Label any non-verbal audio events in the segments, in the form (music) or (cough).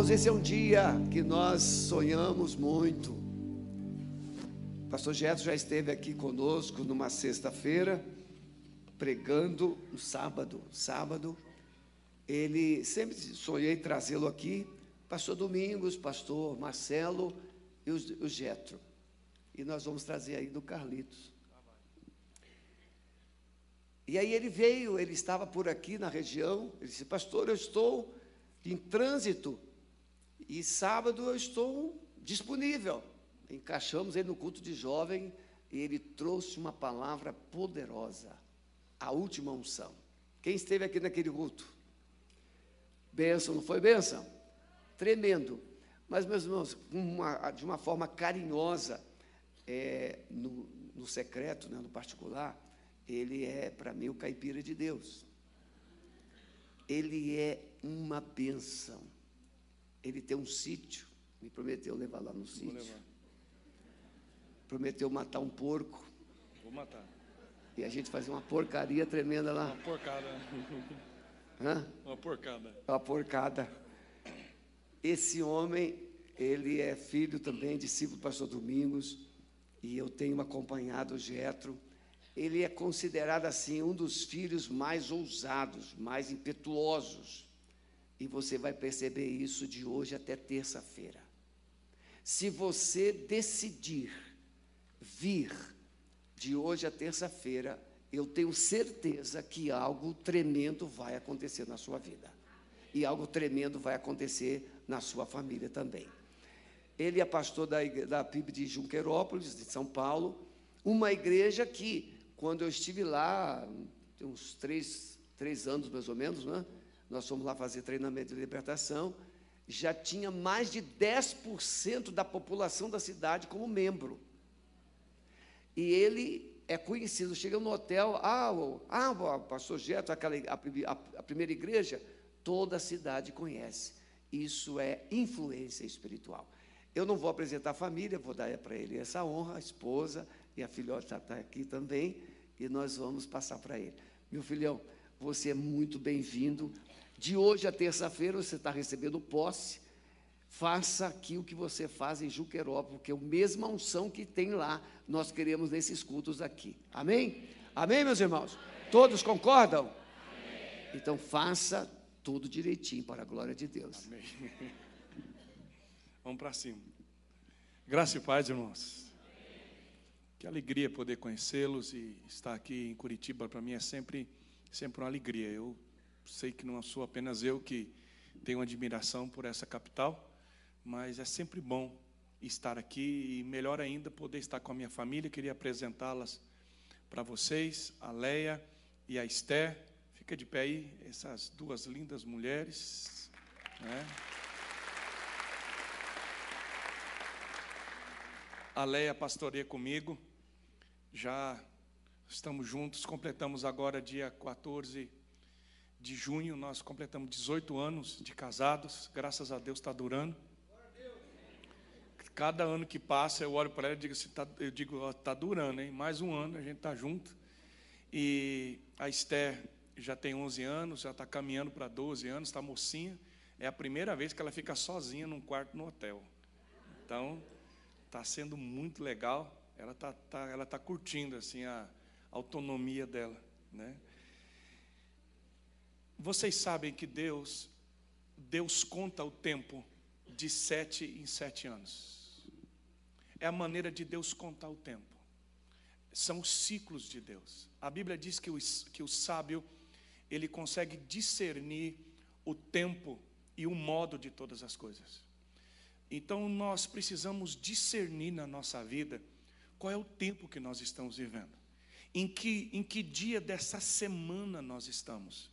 irmãos, esse é um dia que nós sonhamos muito. O pastor Getro já esteve aqui conosco numa sexta-feira, pregando no sábado. Sábado, ele sempre sonhei trazê-lo aqui, pastor Domingos, pastor Marcelo e o Getro. E nós vamos trazer aí do Carlitos. E aí ele veio, ele estava por aqui na região, ele disse, pastor, eu estou em trânsito e sábado eu estou disponível. Encaixamos ele no culto de jovem e ele trouxe uma palavra poderosa, a última unção. Quem esteve aqui naquele culto? Bênção, não foi bênção? Tremendo. Mas, meus irmãos, uma, de uma forma carinhosa, é, no, no secreto, né, no particular, ele é, para mim, o caipira de Deus. Ele é uma benção. Ele tem um sítio, me prometeu levar lá no sítio. Prometeu matar um porco. Vou matar. E a gente fazer uma porcaria tremenda lá. Uma porcada. Hã? Uma porcada. Uma porcada. Esse homem, ele é filho também, discípulo do pastor Domingos, e eu tenho acompanhado o Getro. Ele é considerado assim um dos filhos mais ousados, mais impetuosos e você vai perceber isso de hoje até terça-feira. Se você decidir vir de hoje a terça-feira, eu tenho certeza que algo tremendo vai acontecer na sua vida. E algo tremendo vai acontecer na sua família também. Ele é pastor da, da PIB de Junquerópolis, de São Paulo, uma igreja que, quando eu estive lá, tem uns três, três anos mais ou menos, né? Nós fomos lá fazer treinamento de libertação, já tinha mais de 10% da população da cidade como membro. E ele é conhecido, chega no hotel, ah, o, ah o pastor Geto, aquela, a, a, primeira igreja, toda a cidade conhece. Isso é influência espiritual. Eu não vou apresentar a família, vou dar para ele essa honra, a esposa e a filhota está aqui também, e nós vamos passar para ele. Meu filhão, você é muito bem-vindo. De hoje a terça-feira você está recebendo posse. Faça aqui o que você faz em Juquerópolis, porque é a mesma unção que tem lá, nós queremos nesses cultos aqui. Amém? Amém, meus irmãos? Amém. Todos concordam? Amém. Então faça tudo direitinho para a glória de Deus. Amém. Vamos para cima. Graça e paz, irmãos. Que alegria poder conhecê-los e estar aqui em Curitiba para mim é sempre sempre uma alegria. Eu sei que não sou apenas eu que tenho admiração por essa capital, mas é sempre bom estar aqui e melhor ainda poder estar com a minha família. Queria apresentá-las para vocês, a Leia e a Esther. Fica de pé aí, essas duas lindas mulheres. Né? A Leia pastoreia comigo, já estamos juntos, completamos agora dia 14 de junho, nós completamos 18 anos de casados, graças a Deus está durando. Cada ano que passa, eu olho para ela e digo, assim, tá, eu digo, está durando, hein? mais um ano, a gente está junto. E a Esther já tem 11 anos, já está caminhando para 12 anos, está mocinha. É a primeira vez que ela fica sozinha num quarto no hotel. Então, está sendo muito legal. Ela está tá, ela tá curtindo assim a autonomia dela, né? Vocês sabem que Deus, Deus conta o tempo de sete em sete anos. É a maneira de Deus contar o tempo. São os ciclos de Deus. A Bíblia diz que o, que o sábio, ele consegue discernir o tempo e o modo de todas as coisas. Então nós precisamos discernir na nossa vida qual é o tempo que nós estamos vivendo. Em que, em que dia dessa semana nós estamos.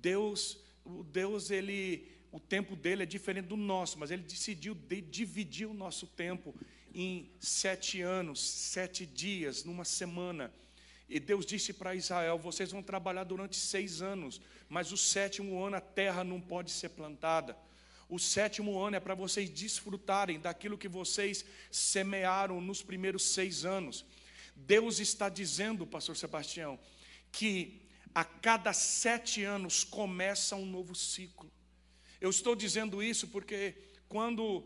Deus, o Deus ele, o tempo dele é diferente do nosso, mas ele decidiu de dividir o nosso tempo em sete anos, sete dias, numa semana. E Deus disse para Israel: vocês vão trabalhar durante seis anos, mas o sétimo ano a terra não pode ser plantada. O sétimo ano é para vocês desfrutarem daquilo que vocês semearam nos primeiros seis anos. Deus está dizendo, Pastor Sebastião, que a cada sete anos começa um novo ciclo. Eu estou dizendo isso porque quando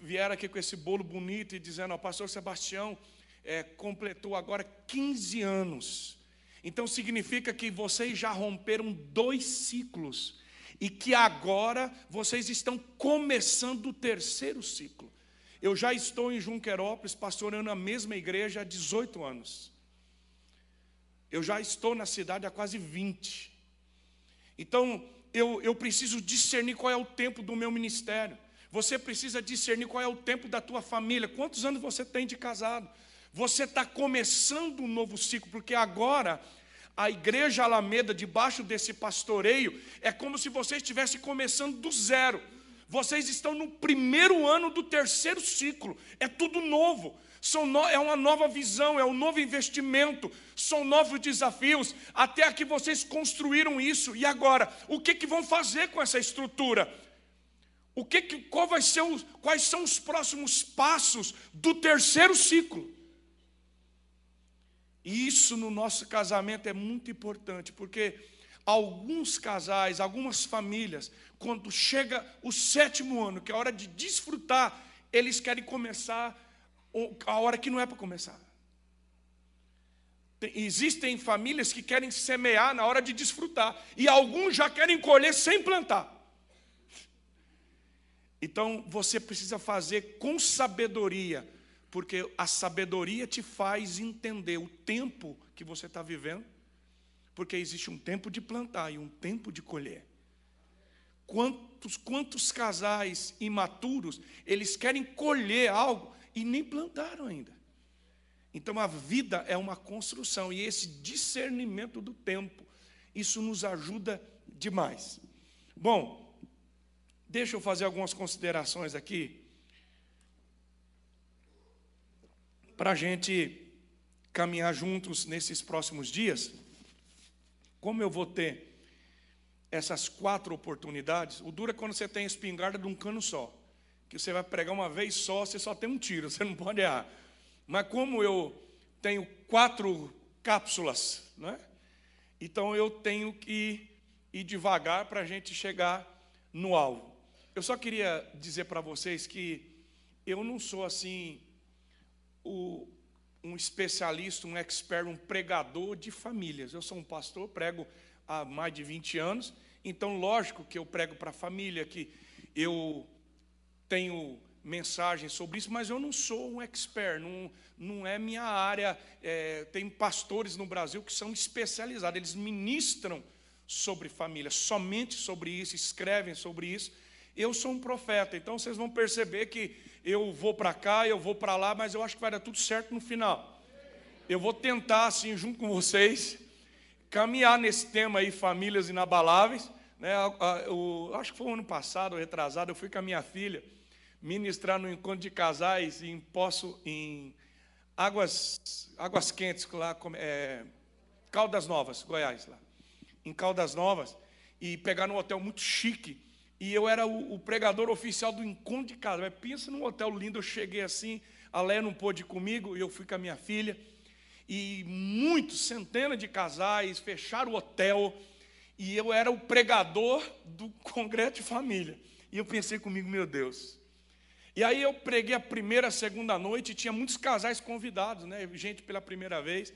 vieram aqui com esse bolo bonito e dizendo, o pastor Sebastião é, completou agora 15 anos. Então significa que vocês já romperam dois ciclos e que agora vocês estão começando o terceiro ciclo. Eu já estou em Junquerópolis pastoreando a mesma igreja há 18 anos. Eu já estou na cidade há quase 20. Então, eu, eu preciso discernir qual é o tempo do meu ministério. Você precisa discernir qual é o tempo da tua família. Quantos anos você tem de casado? Você está começando um novo ciclo, porque agora a igreja Alameda, debaixo desse pastoreio, é como se você estivesse começando do zero. Vocês estão no primeiro ano do terceiro ciclo, é tudo novo. No, é uma nova visão, é um novo investimento, são novos desafios. Até aqui vocês construíram isso, e agora, o que, que vão fazer com essa estrutura? O que, que qual vai ser quais são os próximos passos do terceiro ciclo? E isso no nosso casamento é muito importante, porque alguns casais, algumas famílias, quando chega o sétimo ano, que é a hora de desfrutar, eles querem começar a hora que não é para começar. Tem, existem famílias que querem semear na hora de desfrutar, e alguns já querem colher sem plantar. Então você precisa fazer com sabedoria porque a sabedoria te faz entender o tempo que você está vivendo, porque existe um tempo de plantar e um tempo de colher. Quantos, quantos casais imaturos, eles querem colher algo e nem plantaram ainda. Então a vida é uma construção e esse discernimento do tempo, isso nos ajuda demais. Bom, deixa eu fazer algumas considerações aqui para a gente caminhar juntos nesses próximos dias, como eu vou ter essas quatro oportunidades, o duro é quando você tem a espingarda de um cano só, que você vai pregar uma vez só, você só tem um tiro, (laughs) você não pode errar. Mas como eu tenho quatro cápsulas, né? então eu tenho que ir devagar para a gente chegar no alvo. Eu só queria dizer para vocês que eu não sou assim o, um especialista, um expert, um pregador de famílias. Eu sou um pastor, prego há mais de 20 anos, então, lógico que eu prego para a família, que eu tenho mensagens sobre isso, mas eu não sou um expert, não, não é minha área. É, tem pastores no Brasil que são especializados, eles ministram sobre família, somente sobre isso, escrevem sobre isso. Eu sou um profeta, então vocês vão perceber que eu vou para cá, eu vou para lá, mas eu acho que vai dar tudo certo no final. Eu vou tentar, assim, junto com vocês, caminhar nesse tema aí, famílias inabaláveis. Né? Eu, acho que foi o ano passado, retrasado, eu fui com a minha filha ministrar no encontro de casais em Poço, em Águas, Águas Quentes, lá, é, Caldas Novas, Goiás, lá. Em Caldas Novas, e pegar num hotel muito chique e eu era o, o pregador oficial do encontro de casa. Mas pensa num hotel lindo, eu cheguei assim, a Léa não pôde ir comigo, eu fui com a minha filha. E muitos, centenas de casais fecharam o hotel, e eu era o pregador do (laughs) congresso de família. E eu pensei comigo, meu Deus. E aí eu preguei a primeira, a segunda noite, e tinha muitos casais convidados, né? Gente pela primeira vez.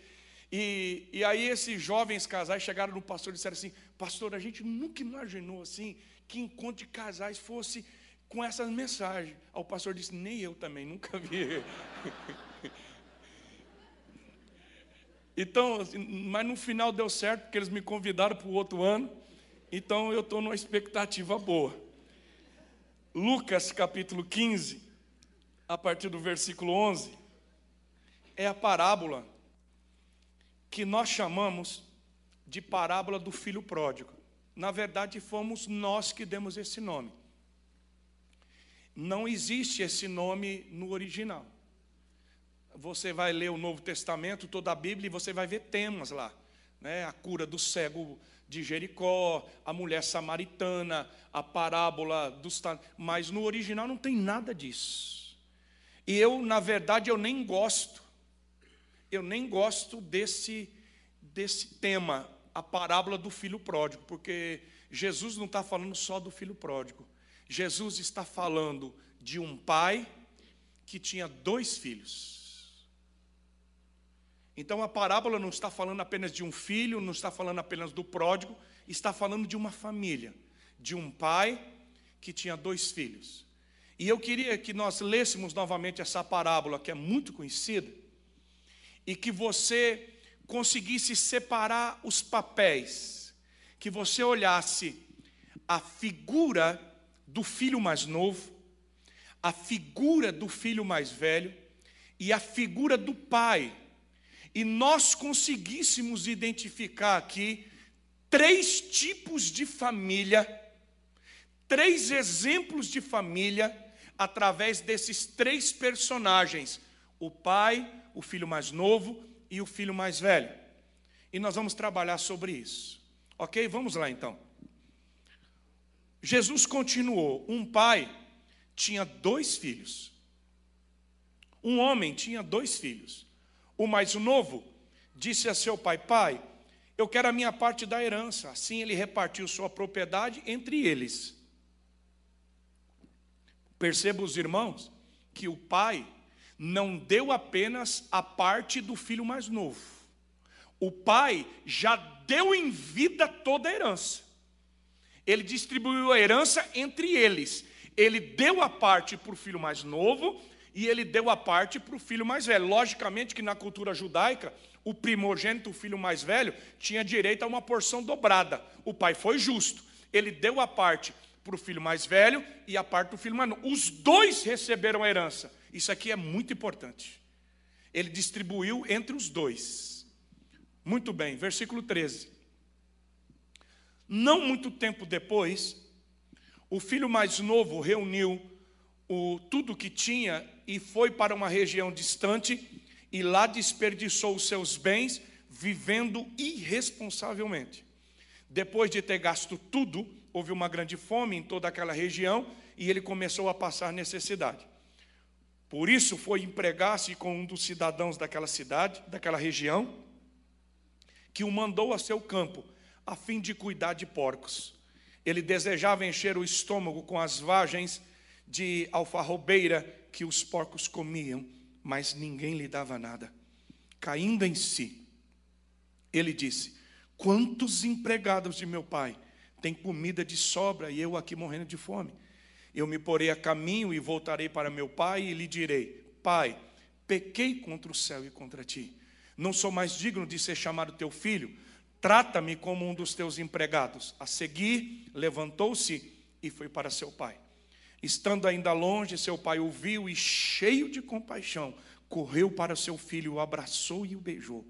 E, e aí esses jovens casais chegaram no pastor e disseram assim, pastor, a gente nunca imaginou assim que encontro de casais fosse com essas mensagens. o pastor disse: Nem eu também, nunca vi. (laughs) então, assim, mas no final deu certo, porque eles me convidaram para o outro ano. Então eu estou numa expectativa boa. Lucas capítulo 15, a partir do versículo 11, é a parábola que nós chamamos de parábola do filho pródigo na verdade, fomos nós que demos esse nome. Não existe esse nome no original. Você vai ler o Novo Testamento, toda a Bíblia, e você vai ver temas lá. Né? A cura do cego de Jericó, a mulher samaritana, a parábola dos. Mas no original não tem nada disso. E eu, na verdade, eu nem gosto. Eu nem gosto desse, desse tema a parábola do filho pródigo, porque Jesus não está falando só do filho pródigo, Jesus está falando de um pai que tinha dois filhos. Então a parábola não está falando apenas de um filho, não está falando apenas do pródigo, está falando de uma família, de um pai que tinha dois filhos. E eu queria que nós lêssemos novamente essa parábola, que é muito conhecida, e que você conseguisse separar os papéis, que você olhasse a figura do filho mais novo, a figura do filho mais velho e a figura do pai. E nós conseguíssemos identificar aqui três tipos de família, três exemplos de família através desses três personagens: o pai, o filho mais novo e o filho mais velho. E nós vamos trabalhar sobre isso. Ok? Vamos lá então. Jesus continuou: um pai tinha dois filhos. Um homem tinha dois filhos. O mais novo disse a seu pai: Pai, eu quero a minha parte da herança. Assim ele repartiu sua propriedade entre eles. Perceba os irmãos que o pai não deu apenas a parte do filho mais novo. O pai já deu em vida toda a herança. Ele distribuiu a herança entre eles. Ele deu a parte para o filho mais novo e ele deu a parte para o filho mais velho. Logicamente que na cultura judaica, o primogênito, o filho mais velho, tinha direito a uma porção dobrada. O pai foi justo. Ele deu a parte para o filho mais velho e a parte do filho mais novo. Os dois receberam a herança. Isso aqui é muito importante. Ele distribuiu entre os dois. Muito bem, versículo 13. Não muito tempo depois, o filho mais novo reuniu o, tudo que tinha e foi para uma região distante e lá desperdiçou os seus bens vivendo irresponsavelmente. Depois de ter gasto tudo, houve uma grande fome em toda aquela região e ele começou a passar necessidade. Por isso foi empregar-se com um dos cidadãos daquela cidade, daquela região, que o mandou a seu campo, a fim de cuidar de porcos. Ele desejava encher o estômago com as vagens de alfarrobeira que os porcos comiam, mas ninguém lhe dava nada. Caindo em si, ele disse: Quantos empregados de meu pai têm comida de sobra e eu aqui morrendo de fome? Eu me porei a caminho e voltarei para meu pai e lhe direi: Pai, pequei contra o céu e contra ti. Não sou mais digno de ser chamado teu filho. Trata-me como um dos teus empregados. A seguir, levantou-se e foi para seu pai. Estando ainda longe, seu pai o viu e, cheio de compaixão, correu para seu filho, o abraçou e o beijou.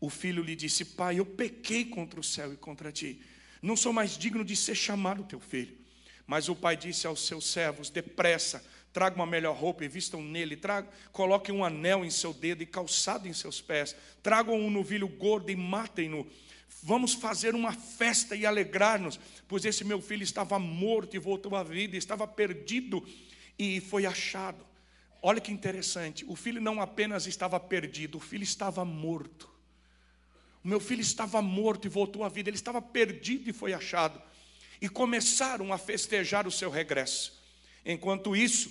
O filho lhe disse: Pai, eu pequei contra o céu e contra ti. Não sou mais digno de ser chamado teu filho. Mas o pai disse aos seus servos: Depressa, traga uma melhor roupa e vistam nele, traga, coloque um anel em seu dedo e calçado em seus pés, tragam um novilho gordo e matem-no. Vamos fazer uma festa e alegrar-nos, pois esse meu filho estava morto e voltou à vida, estava perdido e foi achado. Olha que interessante, o filho não apenas estava perdido, o filho estava morto. O meu filho estava morto e voltou à vida, ele estava perdido e foi achado e começaram a festejar o seu regresso. Enquanto isso,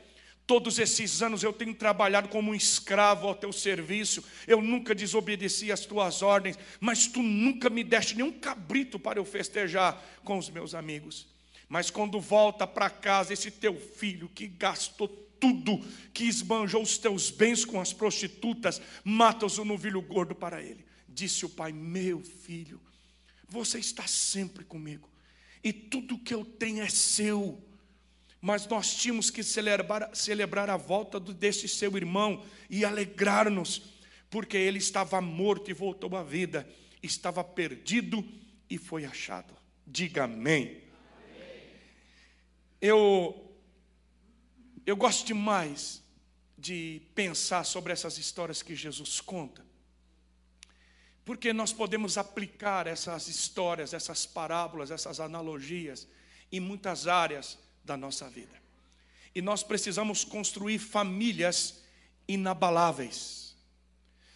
todos esses anos eu tenho trabalhado como um escravo ao teu serviço, eu nunca desobedeci às tuas ordens, mas tu nunca me deste nenhum cabrito para eu festejar com os meus amigos. Mas quando volta para casa esse teu filho que gastou tudo, que esbanjou os teus bens com as prostitutas, mata-os no novilho gordo para ele. Disse o pai: Meu filho, você está sempre comigo, e tudo que eu tenho é seu mas nós tínhamos que celebrar, celebrar a volta desse seu irmão e alegrar-nos, porque ele estava morto e voltou à vida, estava perdido e foi achado. Diga amém. amém. Eu eu gosto demais de pensar sobre essas histórias que Jesus conta, porque nós podemos aplicar essas histórias, essas parábolas, essas analogias em muitas áreas da nossa vida. E nós precisamos construir famílias inabaláveis.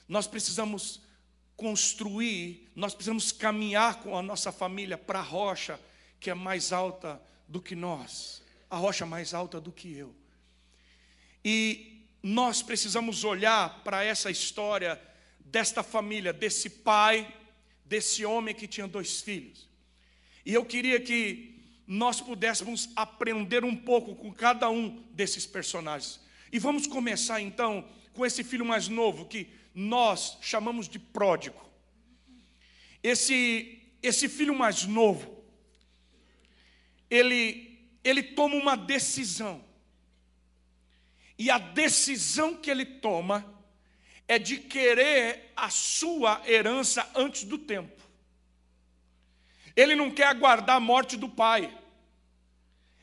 Nós precisamos construir, nós precisamos caminhar com a nossa família para a rocha que é mais alta do que nós, a rocha mais alta do que eu. E nós precisamos olhar para essa história desta família, desse pai, desse homem que tinha dois filhos. E eu queria que nós pudéssemos aprender um pouco com cada um desses personagens. E vamos começar então com esse filho mais novo que nós chamamos de pródigo. Esse esse filho mais novo, ele ele toma uma decisão. E a decisão que ele toma é de querer a sua herança antes do tempo. Ele não quer aguardar a morte do pai.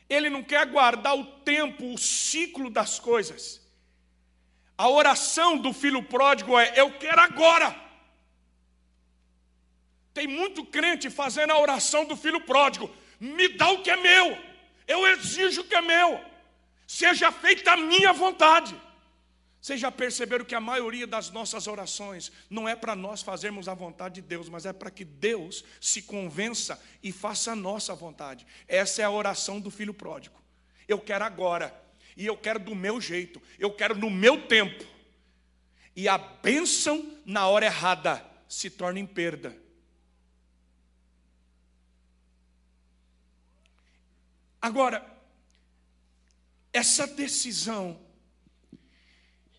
Ele não quer aguardar o tempo, o ciclo das coisas. A oração do filho pródigo é: Eu quero agora. Tem muito crente fazendo a oração do filho pródigo: Me dá o que é meu, eu exijo o que é meu, seja feita a minha vontade. Vocês já perceberam que a maioria das nossas orações não é para nós fazermos a vontade de Deus, mas é para que Deus se convença e faça a nossa vontade. Essa é a oração do filho pródigo. Eu quero agora, e eu quero do meu jeito, eu quero no meu tempo. E a bênção na hora errada se torna em perda. Agora, essa decisão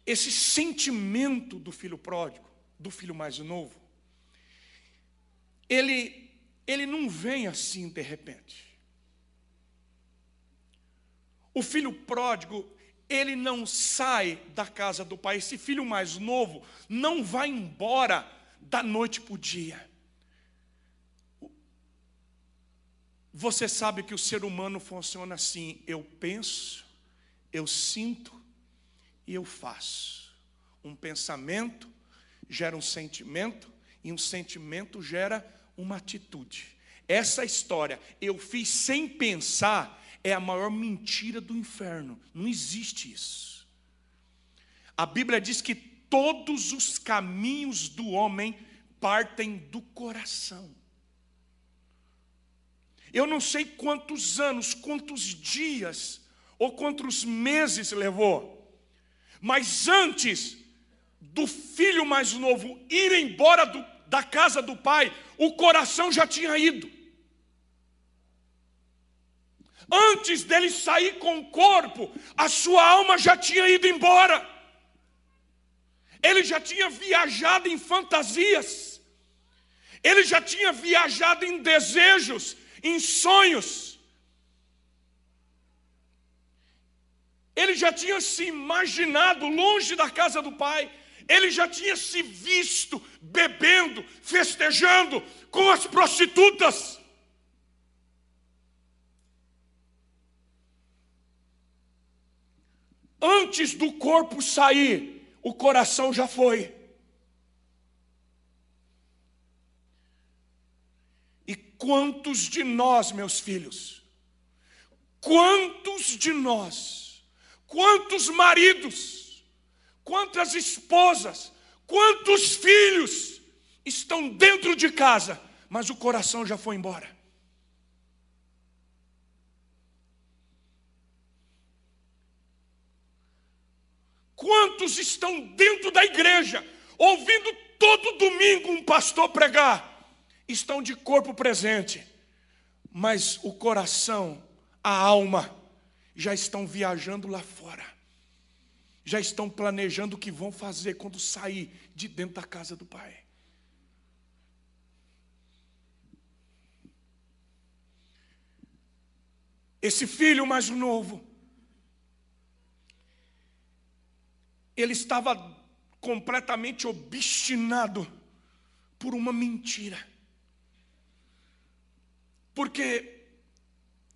esse sentimento do filho pródigo, do filho mais novo, ele, ele não vem assim de repente. O filho pródigo, ele não sai da casa do pai. Esse filho mais novo não vai embora da noite para o dia. Você sabe que o ser humano funciona assim: eu penso, eu sinto, e eu faço. Um pensamento gera um sentimento, e um sentimento gera uma atitude. Essa história, eu fiz sem pensar, é a maior mentira do inferno. Não existe isso. A Bíblia diz que todos os caminhos do homem partem do coração. Eu não sei quantos anos, quantos dias ou quantos meses levou mas antes do filho mais novo ir embora do, da casa do pai, o coração já tinha ido. Antes dele sair com o corpo, a sua alma já tinha ido embora. Ele já tinha viajado em fantasias. Ele já tinha viajado em desejos, em sonhos. Ele já tinha se imaginado longe da casa do pai. Ele já tinha se visto bebendo, festejando com as prostitutas. Antes do corpo sair, o coração já foi. E quantos de nós, meus filhos, quantos de nós, Quantos maridos, quantas esposas, quantos filhos estão dentro de casa, mas o coração já foi embora. Quantos estão dentro da igreja, ouvindo todo domingo um pastor pregar, estão de corpo presente, mas o coração, a alma, já estão viajando lá fora, já estão planejando o que vão fazer quando sair de dentro da casa do Pai. Esse filho mais novo, ele estava completamente obstinado por uma mentira. Porque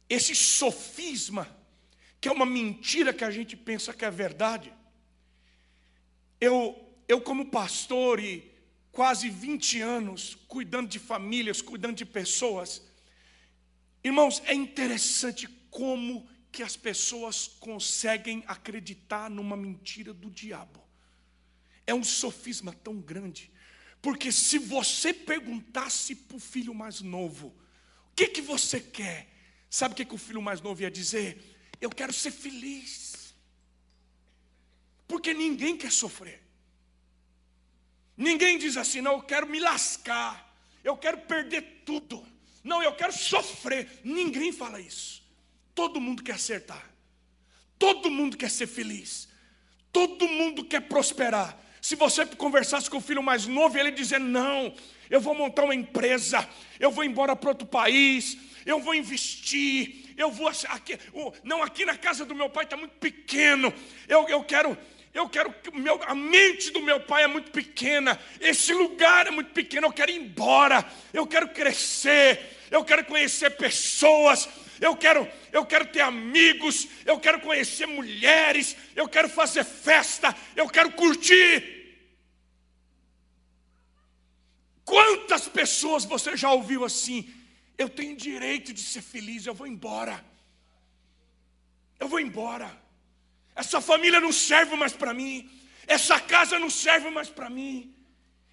esse sofisma que é uma mentira que a gente pensa que é verdade. Eu, eu como pastor e quase 20 anos cuidando de famílias, cuidando de pessoas, irmãos, é interessante como que as pessoas conseguem acreditar numa mentira do diabo. É um sofisma tão grande. Porque se você perguntasse para o filho mais novo, o que, que você quer? Sabe o que, que o filho mais novo ia dizer? Eu quero ser feliz. Porque ninguém quer sofrer. Ninguém diz assim, não, eu quero me lascar. Eu quero perder tudo. Não, eu quero sofrer. Ninguém fala isso. Todo mundo quer acertar. Todo mundo quer ser feliz. Todo mundo quer prosperar. Se você conversasse com o filho mais novo, ele dizer: Não, eu vou montar uma empresa, eu vou embora para outro país, eu vou investir, eu vou. Aqui, não, aqui na casa do meu pai está muito pequeno, eu, eu quero. Eu quero que meu, a mente do meu pai é muito pequena, esse lugar é muito pequeno, eu quero ir embora, eu quero crescer, eu quero conhecer pessoas, eu quero, eu quero ter amigos, eu quero conhecer mulheres, eu quero fazer festa, eu quero curtir. Quantas pessoas você já ouviu assim? Eu tenho direito de ser feliz, eu vou embora. Eu vou embora. Essa família não serve mais para mim. Essa casa não serve mais para mim.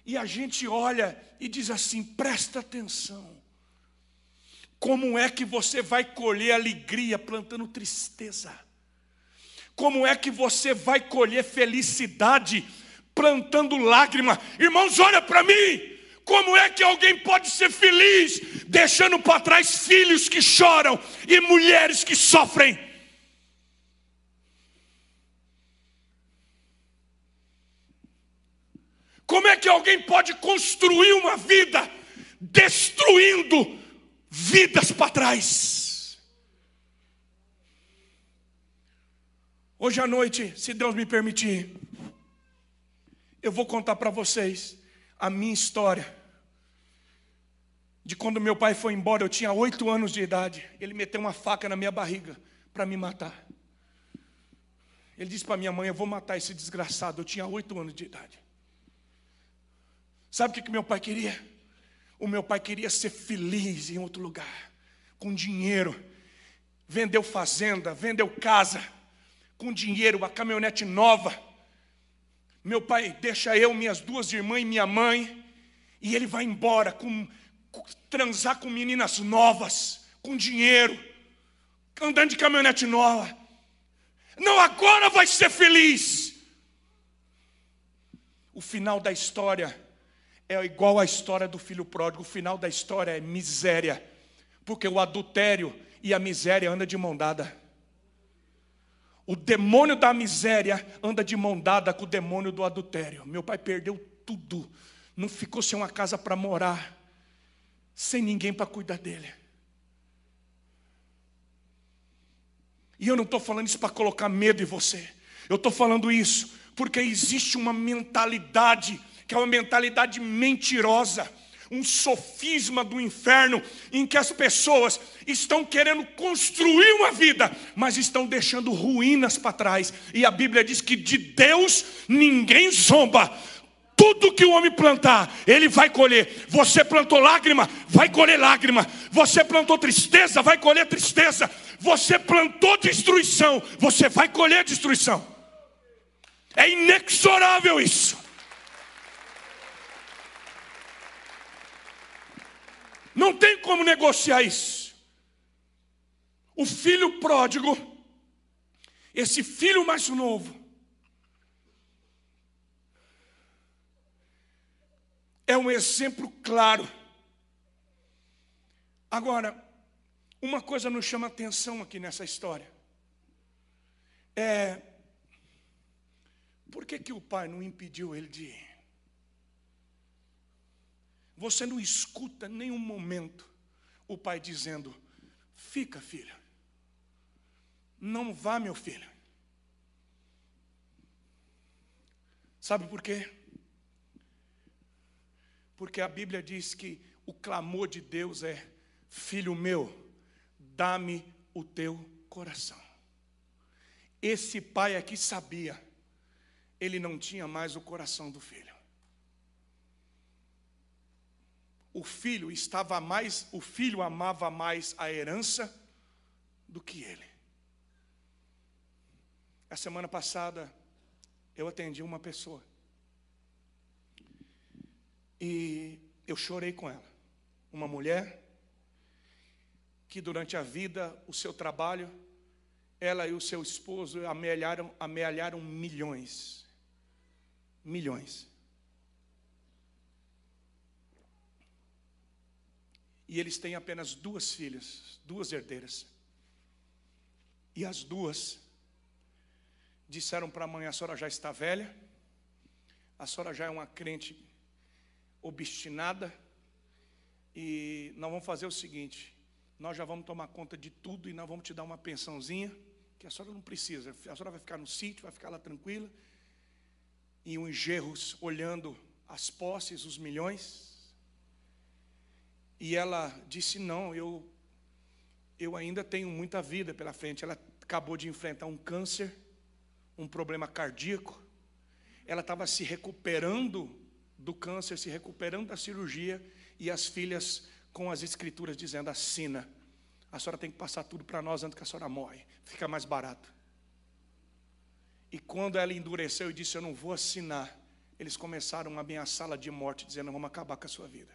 E a gente olha e diz assim: presta atenção. Como é que você vai colher alegria plantando tristeza? Como é que você vai colher felicidade plantando lágrima? Irmãos, olha para mim. Como é que alguém pode ser feliz deixando para trás filhos que choram e mulheres que sofrem? Como é que alguém pode construir uma vida destruindo vidas para trás. Hoje à noite, se Deus me permitir, eu vou contar para vocês a minha história. De quando meu pai foi embora, eu tinha oito anos de idade. Ele meteu uma faca na minha barriga para me matar. Ele disse para minha mãe: Eu vou matar esse desgraçado. Eu tinha oito anos de idade. Sabe o que, que meu pai queria? O meu pai queria ser feliz em outro lugar, com dinheiro. Vendeu fazenda, vendeu casa, com dinheiro, uma caminhonete nova. Meu pai deixa eu, minhas duas irmãs e minha mãe, e ele vai embora com, com transar com meninas novas, com dinheiro, andando de caminhonete nova. Não, agora vai ser feliz. O final da história é igual à história do filho pródigo. O final da história é miséria, porque o adultério e a miséria andam de mão dada. O demônio da miséria anda de mão dada com o demônio do adultério. Meu pai perdeu tudo, não ficou sem uma casa para morar, sem ninguém para cuidar dele. E eu não estou falando isso para colocar medo em você, eu estou falando isso porque existe uma mentalidade que é uma mentalidade mentirosa, um sofisma do inferno, em que as pessoas estão querendo construir uma vida, mas estão deixando ruínas para trás. E a Bíblia diz que de Deus ninguém zomba. Tudo que o homem plantar, ele vai colher. Você plantou lágrima, vai colher lágrima. Você plantou tristeza, vai colher tristeza. Você plantou destruição, você vai colher destruição. É inexorável isso. Não tem como negociar isso. O filho pródigo, esse filho mais novo, é um exemplo claro. Agora, uma coisa nos chama atenção aqui nessa história. É por que, que o pai não impediu ele de ir? Você não escuta nenhum momento o pai dizendo: Fica, filho. Não vá, meu filho. Sabe por quê? Porque a Bíblia diz que o clamor de Deus é: Filho meu, dá-me o teu coração. Esse pai aqui sabia, ele não tinha mais o coração do filho. O filho estava mais, o filho amava mais a herança do que ele. A semana passada eu atendi uma pessoa. E eu chorei com ela. Uma mulher que durante a vida, o seu trabalho, ela e o seu esposo amealharam, amealharam milhões. Milhões. E eles têm apenas duas filhas, duas herdeiras. E as duas disseram para a mãe: a senhora já está velha, a senhora já é uma crente obstinada, e nós vamos fazer o seguinte: nós já vamos tomar conta de tudo e nós vamos te dar uma pensãozinha, que a senhora não precisa, a senhora vai ficar no sítio, vai ficar lá tranquila, e uns gerros olhando as posses, os milhões. E ela disse: Não, eu, eu ainda tenho muita vida pela frente. Ela acabou de enfrentar um câncer, um problema cardíaco. Ela estava se recuperando do câncer, se recuperando da cirurgia, e as filhas com as escrituras dizendo: assina. A senhora tem que passar tudo para nós antes que a senhora morre. Fica mais barato. E quando ela endureceu e disse: Eu não vou assinar, eles começaram a ameaçá-la de morte, dizendo: Vamos acabar com a sua vida.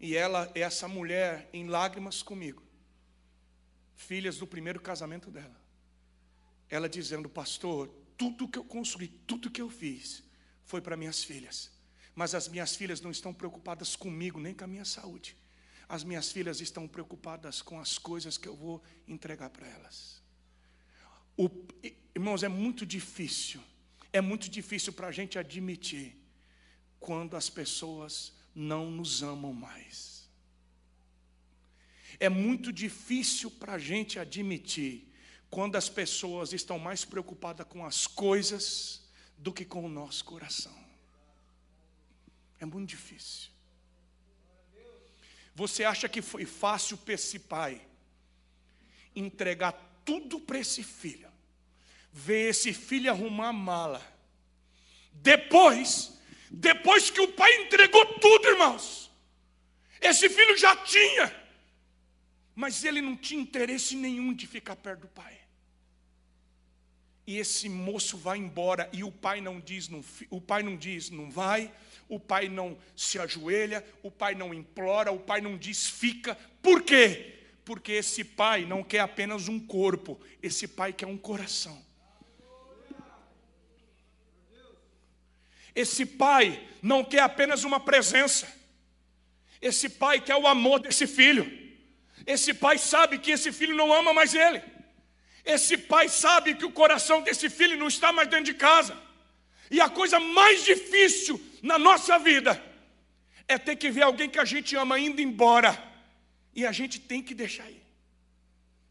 E ela, essa mulher, em lágrimas comigo, filhas do primeiro casamento dela, ela dizendo: Pastor, tudo que eu construí, tudo que eu fiz, foi para minhas filhas. Mas as minhas filhas não estão preocupadas comigo, nem com a minha saúde. As minhas filhas estão preocupadas com as coisas que eu vou entregar para elas. O, irmãos, é muito difícil, é muito difícil para a gente admitir quando as pessoas não nos amam mais. É muito difícil para a gente admitir quando as pessoas estão mais preocupadas com as coisas do que com o nosso coração. É muito difícil. Você acha que foi fácil para esse pai entregar tudo para esse filho, ver esse filho arrumar a mala, depois depois que o pai entregou tudo, irmãos, esse filho já tinha, mas ele não tinha interesse nenhum de ficar perto do pai. E esse moço vai embora e o pai não diz, não, o pai não diz, não vai, o pai não se ajoelha, o pai não implora, o pai não diz fica. Por quê? Porque esse pai não quer apenas um corpo, esse pai quer um coração. Esse pai não quer apenas uma presença. Esse pai quer o amor desse filho. Esse pai sabe que esse filho não ama mais ele. Esse pai sabe que o coração desse filho não está mais dentro de casa. E a coisa mais difícil na nossa vida é ter que ver alguém que a gente ama indo embora e a gente tem que deixar ir.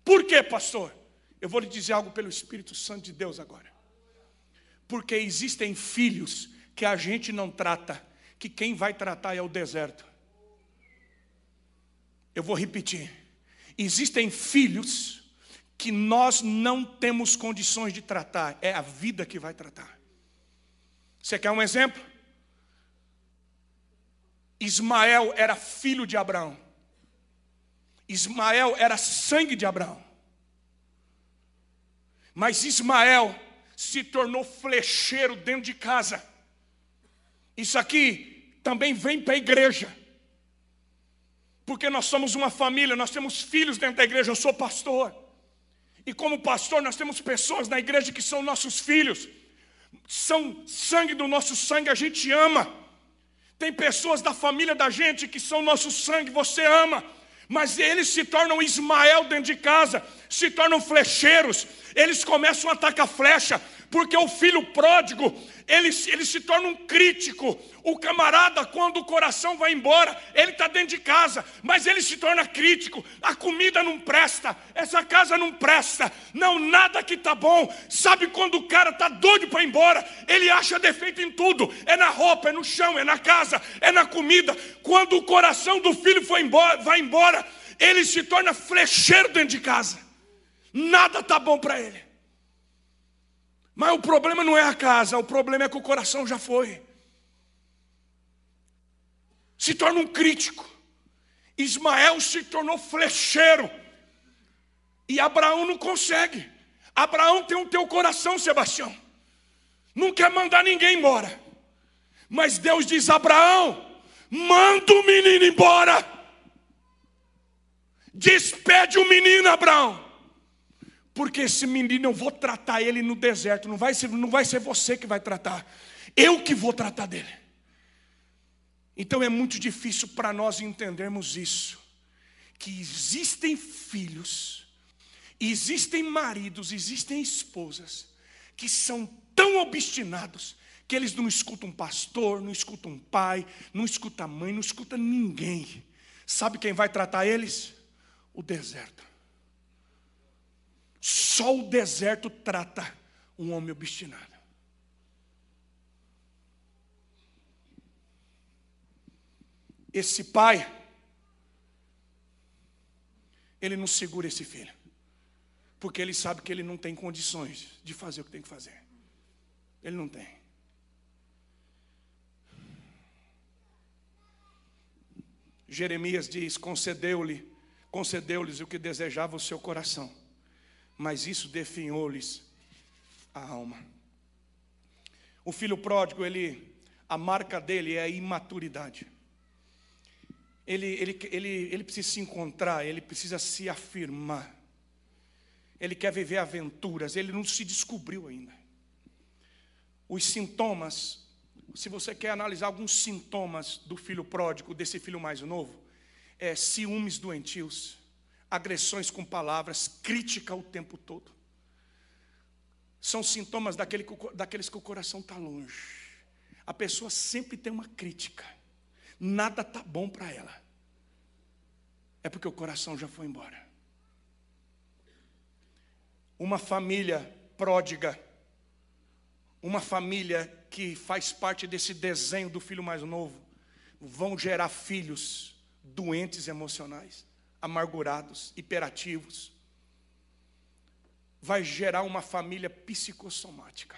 Por quê, pastor? Eu vou lhe dizer algo pelo Espírito Santo de Deus agora. Porque existem filhos que a gente não trata, que quem vai tratar é o deserto. Eu vou repetir. Existem filhos que nós não temos condições de tratar, é a vida que vai tratar. Você quer um exemplo? Ismael era filho de Abraão. Ismael era sangue de Abraão. Mas Ismael se tornou flecheiro dentro de casa. Isso aqui também vem para a igreja. Porque nós somos uma família, nós temos filhos dentro da igreja, eu sou pastor. E como pastor, nós temos pessoas na igreja que são nossos filhos. São sangue do nosso sangue, a gente ama. Tem pessoas da família da gente que são nosso sangue, você ama. Mas eles se tornam Ismael dentro de casa, se tornam flecheiros, eles começam a atacar flecha, porque o filho pródigo, ele, ele se torna um crítico. O camarada, quando o coração vai embora, ele está dentro de casa, mas ele se torna crítico. A comida não presta, essa casa não presta, não, nada que está bom. Sabe quando o cara está doido para ir embora? Ele acha defeito em tudo: é na roupa, é no chão, é na casa, é na comida. Quando o coração do filho foi embora, vai embora, ele se torna flecheiro dentro de casa. Nada tá bom para ele. Mas o problema não é a casa, o problema é que o coração já foi. Se torna um crítico. Ismael se tornou flecheiro. E Abraão não consegue. Abraão tem um teu coração, Sebastião. Não quer mandar ninguém embora. Mas Deus diz: Abraão, manda o menino embora. Despede o menino, Abraão. Porque esse menino eu vou tratar ele no deserto. Não vai ser, não vai ser você que vai tratar. Eu que vou tratar dele. Então é muito difícil para nós entendermos isso. Que existem filhos, existem maridos, existem esposas que são tão obstinados que eles não escutam um pastor, não escutam um pai, não escutam mãe, não escutam ninguém. Sabe quem vai tratar eles? O deserto. Só o deserto trata um homem obstinado. Esse pai, ele não segura esse filho, porque ele sabe que ele não tem condições de fazer o que tem que fazer. Ele não tem. Jeremias diz: concedeu-lhe, concedeu-lhes o que desejava o seu coração, mas isso definhou-lhes a alma. O filho pródigo, ele, a marca dele é a imaturidade. Ele, ele, ele, ele precisa se encontrar, ele precisa se afirmar. Ele quer viver aventuras, ele não se descobriu ainda. Os sintomas se você quer analisar alguns sintomas do filho pródigo, desse filho mais novo, é ciúmes doentios, agressões com palavras, crítica o tempo todo. São sintomas daquele que, daqueles que o coração está longe. A pessoa sempre tem uma crítica. Nada está bom para ela. É porque o coração já foi embora. Uma família pródiga uma família que faz parte desse desenho do filho mais novo, vão gerar filhos doentes emocionais, amargurados, hiperativos. Vai gerar uma família psicossomática.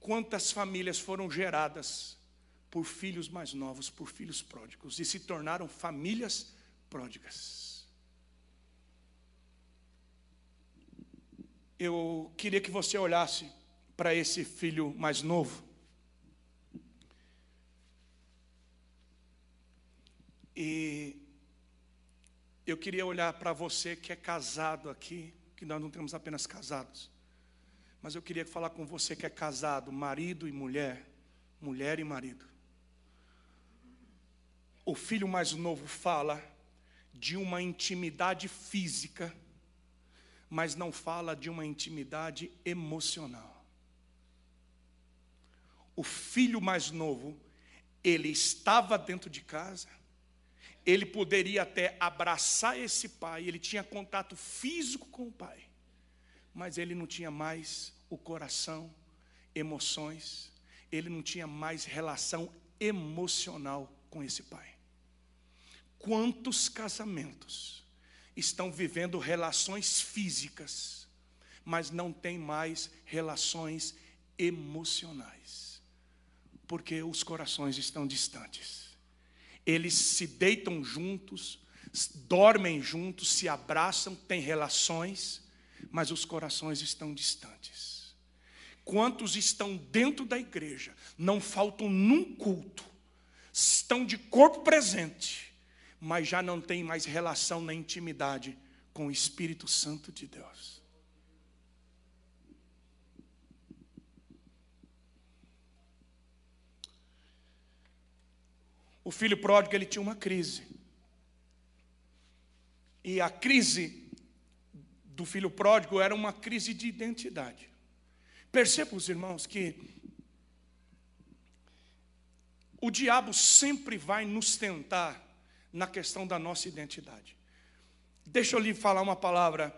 Quantas famílias foram geradas por filhos mais novos, por filhos pródigos, e se tornaram famílias pródigas? eu queria que você olhasse para esse filho mais novo. E eu queria olhar para você que é casado aqui, que nós não temos apenas casados, mas eu queria falar com você que é casado, marido e mulher, mulher e marido. O filho mais novo fala de uma intimidade física mas não fala de uma intimidade emocional. O filho mais novo, ele estava dentro de casa, ele poderia até abraçar esse pai, ele tinha contato físico com o pai, mas ele não tinha mais o coração, emoções, ele não tinha mais relação emocional com esse pai. Quantos casamentos estão vivendo relações físicas, mas não têm mais relações emocionais, porque os corações estão distantes. Eles se deitam juntos, dormem juntos, se abraçam, têm relações, mas os corações estão distantes. Quantos estão dentro da igreja, não faltam num culto, estão de corpo presente, mas já não tem mais relação na intimidade com o Espírito Santo de Deus. O filho pródigo ele tinha uma crise. E a crise do filho pródigo era uma crise de identidade. Percebam, os irmãos, que o diabo sempre vai nos tentar na questão da nossa identidade. Deixa eu lhe falar uma palavra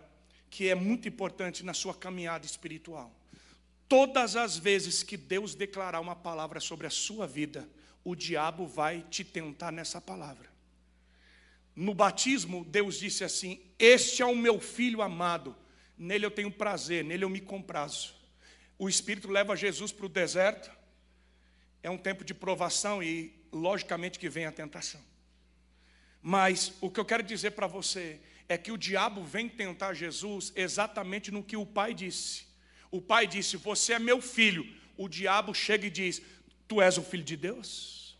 que é muito importante na sua caminhada espiritual. Todas as vezes que Deus declarar uma palavra sobre a sua vida, o diabo vai te tentar nessa palavra. No batismo, Deus disse assim: Este é o meu filho amado, nele eu tenho prazer, nele eu me comprazo. O Espírito leva Jesus para o deserto, é um tempo de provação e, logicamente, que vem a tentação. Mas o que eu quero dizer para você é que o diabo vem tentar Jesus exatamente no que o pai disse. O pai disse: Você é meu filho. O diabo chega e diz: Tu és o filho de Deus?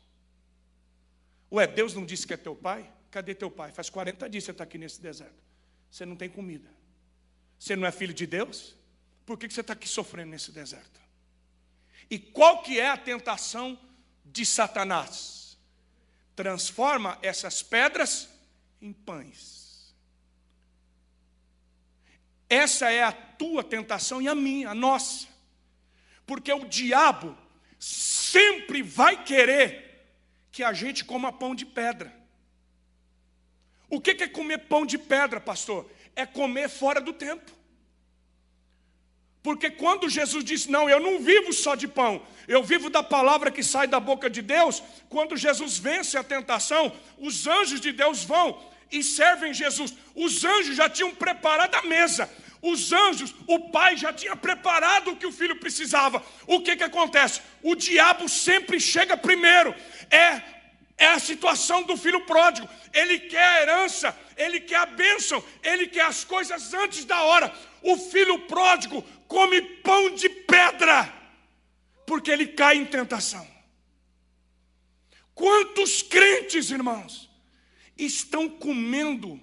Ué, Deus não disse que é teu pai? Cadê teu pai? Faz 40 dias que você está aqui nesse deserto. Você não tem comida. Você não é filho de Deus? Por que você está aqui sofrendo nesse deserto? E qual que é a tentação de Satanás? Transforma essas pedras em pães. Essa é a tua tentação e a minha, a nossa. Porque o diabo sempre vai querer que a gente coma pão de pedra. O que é comer pão de pedra, pastor? É comer fora do tempo. Porque quando Jesus disse, não, eu não vivo só de pão, eu vivo da palavra que sai da boca de Deus, quando Jesus vence a tentação, os anjos de Deus vão e servem Jesus. Os anjos já tinham preparado a mesa, os anjos, o pai já tinha preparado o que o filho precisava. O que, que acontece? O diabo sempre chega primeiro, é, é a situação do filho pródigo, ele quer a herança, ele quer a bênção, ele quer as coisas antes da hora. O filho pródigo come pão de pedra, porque ele cai em tentação. Quantos crentes, irmãos, estão comendo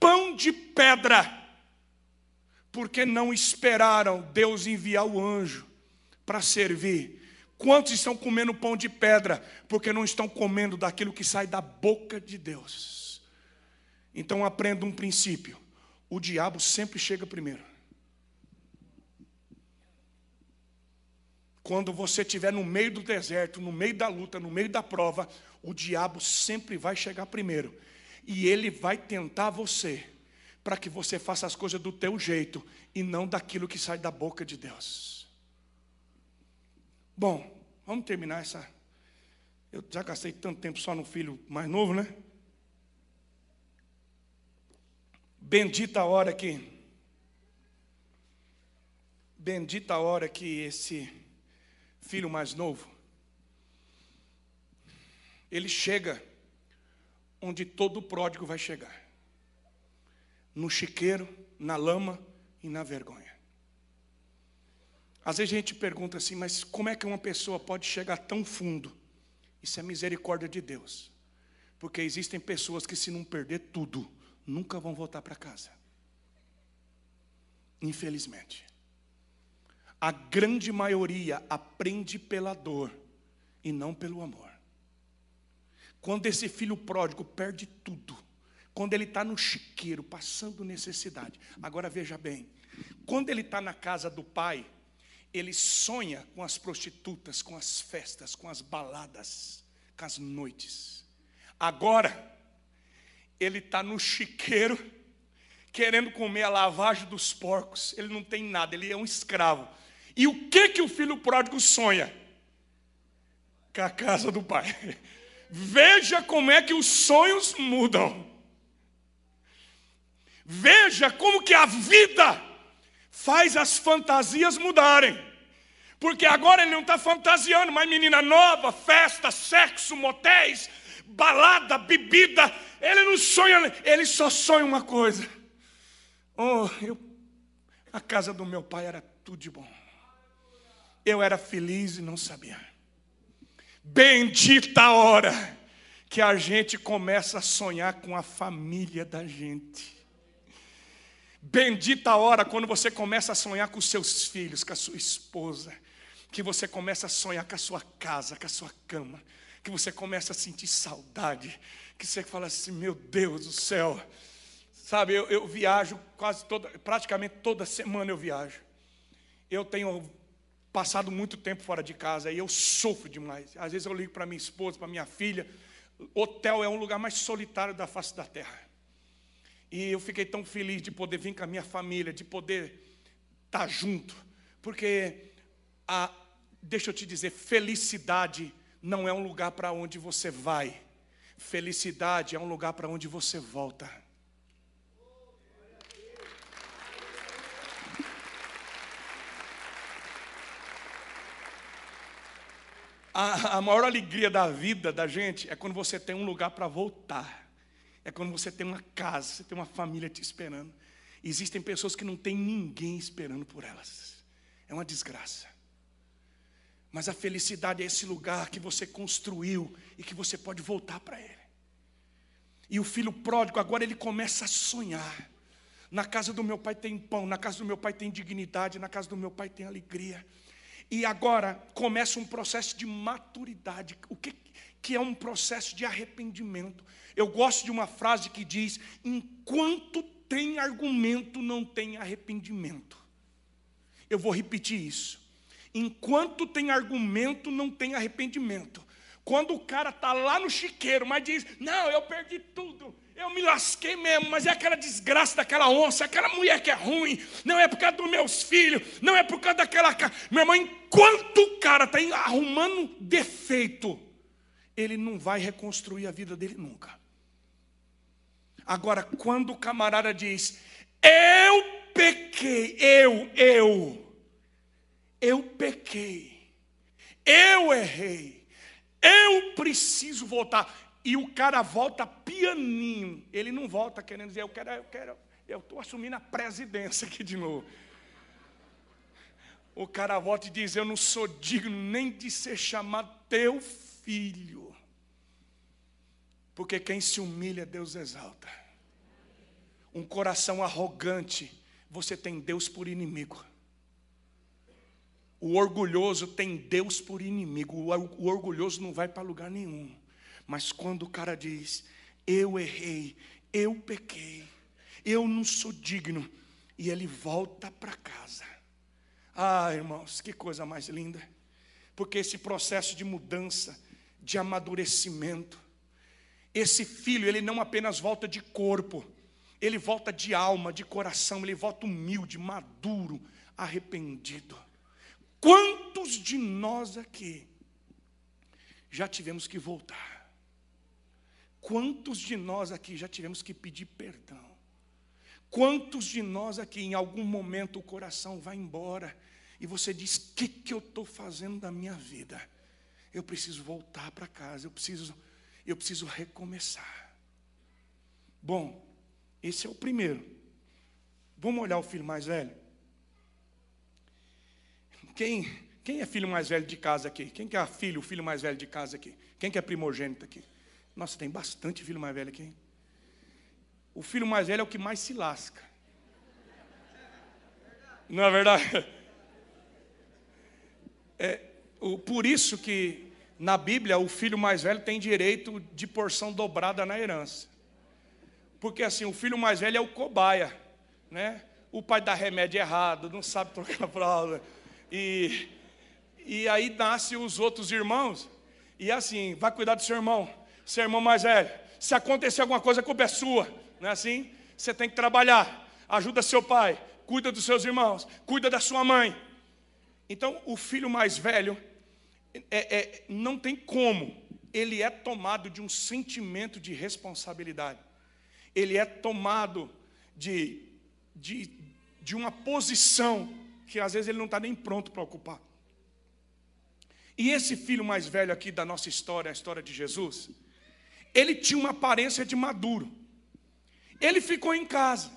pão de pedra, porque não esperaram Deus enviar o anjo para servir? Quantos estão comendo pão de pedra, porque não estão comendo daquilo que sai da boca de Deus? Então aprenda um princípio: o diabo sempre chega primeiro. Quando você estiver no meio do deserto, no meio da luta, no meio da prova, o diabo sempre vai chegar primeiro. E ele vai tentar você para que você faça as coisas do teu jeito e não daquilo que sai da boca de Deus. Bom, vamos terminar essa. Eu já gastei tanto tempo só no filho mais novo, né? Bendita a hora que. Bendita a hora que esse filho mais novo, ele chega onde todo pródigo vai chegar no chiqueiro, na lama e na vergonha. Às vezes a gente pergunta assim, mas como é que uma pessoa pode chegar tão fundo? Isso é misericórdia de Deus. Porque existem pessoas que, se não perder tudo, nunca vão voltar para casa. Infelizmente. A grande maioria aprende pela dor e não pelo amor. Quando esse filho pródigo perde tudo, quando ele está no chiqueiro, passando necessidade. Agora veja bem: quando ele está na casa do pai, ele sonha com as prostitutas, com as festas, com as baladas, com as noites. Agora, ele está no chiqueiro, querendo comer a lavagem dos porcos. Ele não tem nada, ele é um escravo. E o que que o filho pródigo sonha? Com a casa do pai. (laughs) Veja como é que os sonhos mudam. Veja como que a vida faz as fantasias mudarem. Porque agora ele não está fantasiando, mas menina nova, festa, sexo, motéis, balada, bebida. Ele não sonha, ele só sonha uma coisa. Oh, eu, a casa do meu pai era tudo de bom. Eu era feliz e não sabia. Bendita a hora que a gente começa a sonhar com a família da gente. Bendita a hora quando você começa a sonhar com os seus filhos, com a sua esposa, que você começa a sonhar com a sua casa, com a sua cama, que você começa a sentir saudade, que você fala assim: meu Deus do céu, sabe? Eu, eu viajo quase toda, praticamente toda semana eu viajo. Eu tenho passado muito tempo fora de casa e eu sofro demais. Às vezes eu ligo para minha esposa, para minha filha. Hotel é um lugar mais solitário da face da terra. E eu fiquei tão feliz de poder vir com a minha família, de poder estar junto, porque a, deixa eu te dizer, felicidade não é um lugar para onde você vai. Felicidade é um lugar para onde você volta. A, a maior alegria da vida da gente é quando você tem um lugar para voltar. É quando você tem uma casa, você tem uma família te esperando. Existem pessoas que não têm ninguém esperando por elas. É uma desgraça. Mas a felicidade é esse lugar que você construiu e que você pode voltar para ele. E o filho pródigo, agora ele começa a sonhar. Na casa do meu pai tem pão, na casa do meu pai tem dignidade, na casa do meu pai tem alegria. E agora começa um processo de maturidade. O que, que é um processo de arrependimento? Eu gosto de uma frase que diz: enquanto tem argumento, não tem arrependimento. Eu vou repetir isso. Enquanto tem argumento, não tem arrependimento. Quando o cara está lá no chiqueiro, mas diz: Não, eu perdi tudo, eu me lasquei mesmo, mas é aquela desgraça daquela onça, aquela mulher que é ruim, não é por causa dos meus filhos, não é por causa daquela. Meu irmão, enquanto o cara está arrumando defeito, ele não vai reconstruir a vida dele nunca. Agora, quando o camarada diz: Eu pequei, eu, eu, eu pequei, eu errei, eu preciso voltar. E o cara volta pianinho. Ele não volta querendo dizer, eu quero, eu quero, eu estou assumindo a presidência aqui de novo. O cara volta e diz: Eu não sou digno nem de ser chamado teu filho. Porque quem se humilha, Deus exalta. Um coração arrogante, você tem Deus por inimigo. O orgulhoso tem Deus por inimigo. O orgulhoso não vai para lugar nenhum. Mas quando o cara diz: Eu errei, eu pequei, eu não sou digno, e ele volta para casa. Ah, irmãos, que coisa mais linda. Porque esse processo de mudança, de amadurecimento, esse filho, ele não apenas volta de corpo, ele volta de alma, de coração, ele volta humilde, maduro, arrependido. Quantos de nós aqui já tivemos que voltar? Quantos de nós aqui já tivemos que pedir perdão? Quantos de nós aqui, em algum momento, o coração vai embora e você diz: O que, que eu estou fazendo da minha vida? Eu preciso voltar para casa, eu preciso, eu preciso recomeçar. Bom, esse é o primeiro. Vamos olhar o filho mais velho? Quem, quem é filho mais velho de casa aqui? Quem que é filho, o filho mais velho de casa aqui? Quem que é primogênito aqui? Nossa, tem bastante filho mais velho aqui. Hein? O filho mais velho é o que mais se lasca. Não é verdade? É, por isso que na Bíblia o filho mais velho tem direito de porção dobrada na herança. Porque assim, o filho mais velho é o cobaia, né? O pai dá remédio errado, não sabe trocar fralda. E, e aí nascem os outros irmãos, e assim, vai cuidar do seu irmão, seu irmão mais velho. Se acontecer alguma coisa, a culpa é sua, não é assim? Você tem que trabalhar, ajuda seu pai, cuida dos seus irmãos, cuida da sua mãe. Então, o filho mais velho, é, é, não tem como, ele é tomado de um sentimento de responsabilidade, ele é tomado de, de, de uma posição que às vezes ele não está nem pronto para ocupar. E esse filho mais velho aqui da nossa história, a história de Jesus, ele tinha uma aparência de maduro. Ele ficou em casa.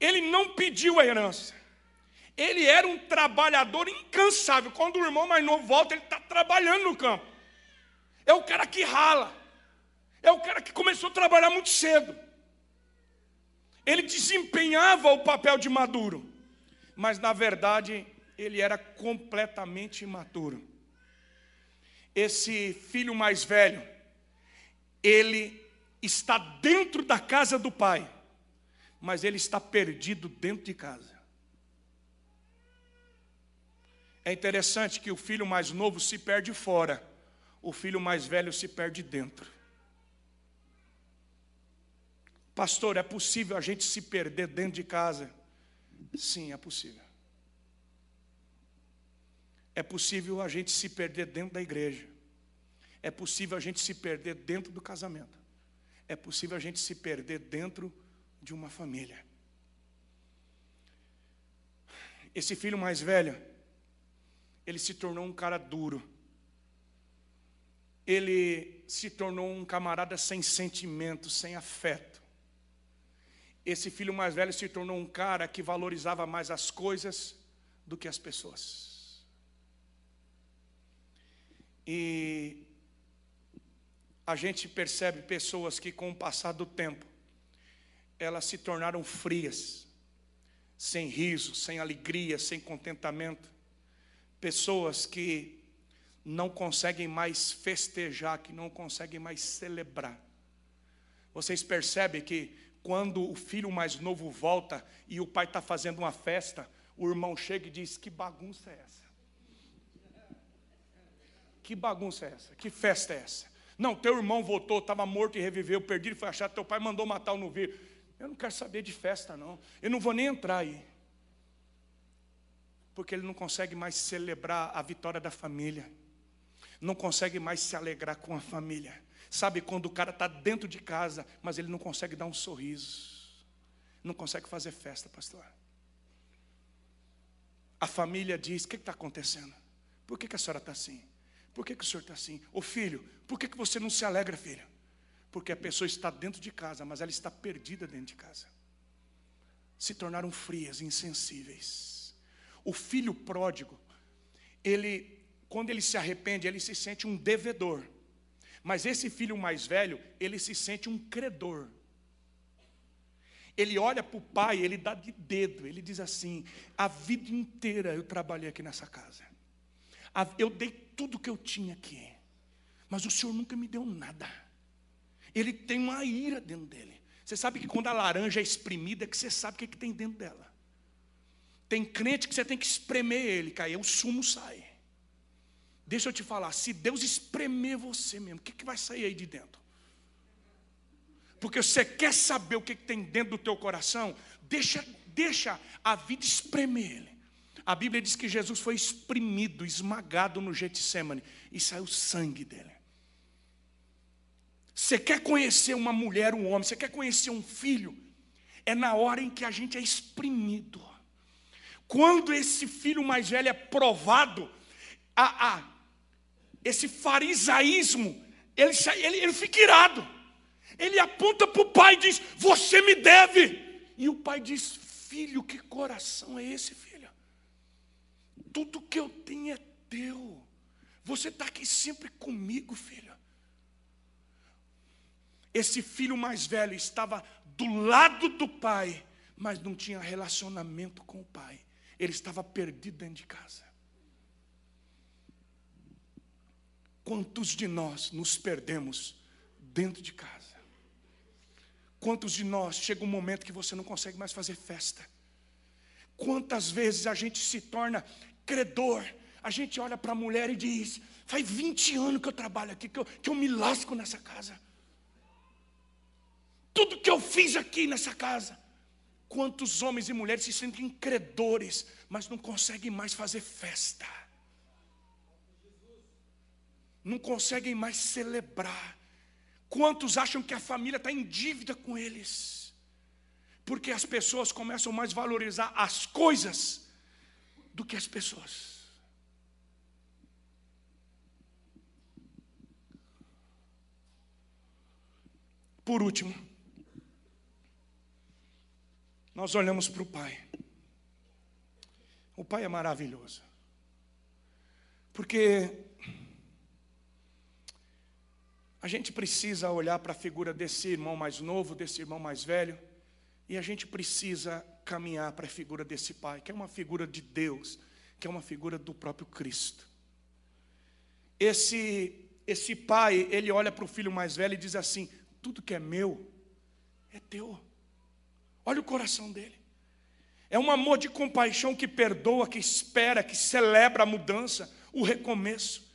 Ele não pediu a herança. Ele era um trabalhador incansável. Quando o irmão mais novo volta, ele está trabalhando no campo. É o cara que rala. É o cara que começou a trabalhar muito cedo. Ele desempenhava o papel de maduro mas na verdade ele era completamente imaturo. Esse filho mais velho, ele está dentro da casa do pai, mas ele está perdido dentro de casa. É interessante que o filho mais novo se perde fora, o filho mais velho se perde dentro. Pastor, é possível a gente se perder dentro de casa? Sim, é possível. É possível a gente se perder dentro da igreja. É possível a gente se perder dentro do casamento. É possível a gente se perder dentro de uma família. Esse filho mais velho, ele se tornou um cara duro. Ele se tornou um camarada sem sentimento, sem afeto. Esse filho mais velho se tornou um cara que valorizava mais as coisas do que as pessoas. E a gente percebe pessoas que, com o passar do tempo, elas se tornaram frias, sem riso, sem alegria, sem contentamento. Pessoas que não conseguem mais festejar, que não conseguem mais celebrar. Vocês percebem que quando o filho mais novo volta e o pai está fazendo uma festa, o irmão chega e diz: Que bagunça é essa? Que bagunça é essa? Que festa é essa? Não, teu irmão voltou, estava morto e reviveu, perdido e foi achado, teu pai mandou matar o novilho. Eu não quero saber de festa, não. Eu não vou nem entrar aí. Porque ele não consegue mais celebrar a vitória da família. Não consegue mais se alegrar com a família. Sabe quando o cara está dentro de casa, mas ele não consegue dar um sorriso. Não consegue fazer festa, pastor. A família diz: o que está acontecendo? Por que, que a senhora está assim? Por que, que o senhor está assim? Ô filho, por que, que você não se alegra, filho? Porque a pessoa está dentro de casa, mas ela está perdida dentro de casa. Se tornaram frias, insensíveis. O filho pródigo, ele, quando ele se arrepende, ele se sente um devedor. Mas esse filho mais velho, ele se sente um credor. Ele olha para o pai, ele dá de dedo, ele diz assim: a vida inteira eu trabalhei aqui nessa casa. Eu dei tudo que eu tinha aqui, mas o senhor nunca me deu nada. Ele tem uma ira dentro dele. Você sabe que quando a laranja é espremida, é que você sabe o que, é que tem dentro dela. Tem crente que você tem que espremer ele, que aí o sumo sai. Deixa eu te falar, se Deus espremer você mesmo, o que, que vai sair aí de dentro? porque você quer saber o que tem dentro do teu coração, deixa, deixa a vida espremer ele. A Bíblia diz que Jesus foi espremido, esmagado no Getsemane e saiu sangue dele. Você quer conhecer uma mulher, um homem, você quer conhecer um filho, é na hora em que a gente é exprimido. Quando esse filho mais velho é provado, a, a, esse farisaísmo, ele, ele, ele fica irado. Ele aponta para o pai e diz: Você me deve. E o pai diz: Filho, que coração é esse, filho? Tudo que eu tenho é teu. Você está aqui sempre comigo, filho. Esse filho mais velho estava do lado do pai, mas não tinha relacionamento com o pai. Ele estava perdido dentro de casa. Quantos de nós nos perdemos dentro de casa? Quantos de nós chega um momento que você não consegue mais fazer festa? Quantas vezes a gente se torna credor? A gente olha para a mulher e diz: faz 20 anos que eu trabalho aqui, que eu, que eu me lasco nessa casa. Tudo que eu fiz aqui nessa casa. Quantos homens e mulheres se sentem credores, mas não conseguem mais fazer festa, não conseguem mais celebrar. Quantos acham que a família está em dívida com eles? Porque as pessoas começam mais a valorizar as coisas do que as pessoas. Por último, nós olhamos para o Pai. O Pai é maravilhoso. Porque a gente precisa olhar para a figura desse irmão mais novo, desse irmão mais velho, e a gente precisa caminhar para a figura desse pai, que é uma figura de Deus, que é uma figura do próprio Cristo. Esse esse pai, ele olha para o filho mais velho e diz assim: tudo que é meu é teu. Olha o coração dele. É um amor de compaixão que perdoa, que espera, que celebra a mudança, o recomeço.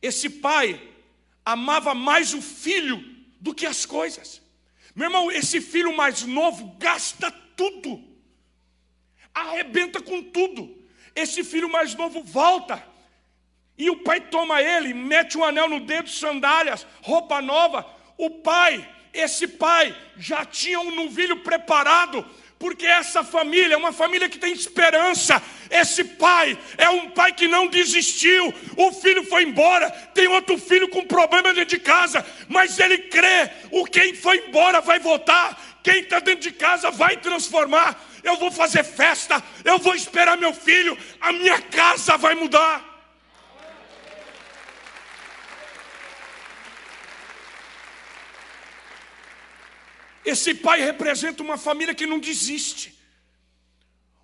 Esse pai, amava mais o filho do que as coisas. Meu irmão, esse filho mais novo gasta tudo, arrebenta com tudo. Esse filho mais novo volta, E o pai toma ele, mete um anel no dedo, sandálias, roupa nova. O pai, esse pai, já tinha um novilho preparado, porque essa família é uma família que tem esperança. Esse pai é um pai que não desistiu. O filho foi embora, tem outro filho com problema dentro de casa, mas ele crê: o quem foi embora vai voltar, quem está dentro de casa vai transformar. Eu vou fazer festa, eu vou esperar meu filho, a minha casa vai mudar. Esse pai representa uma família que não desiste,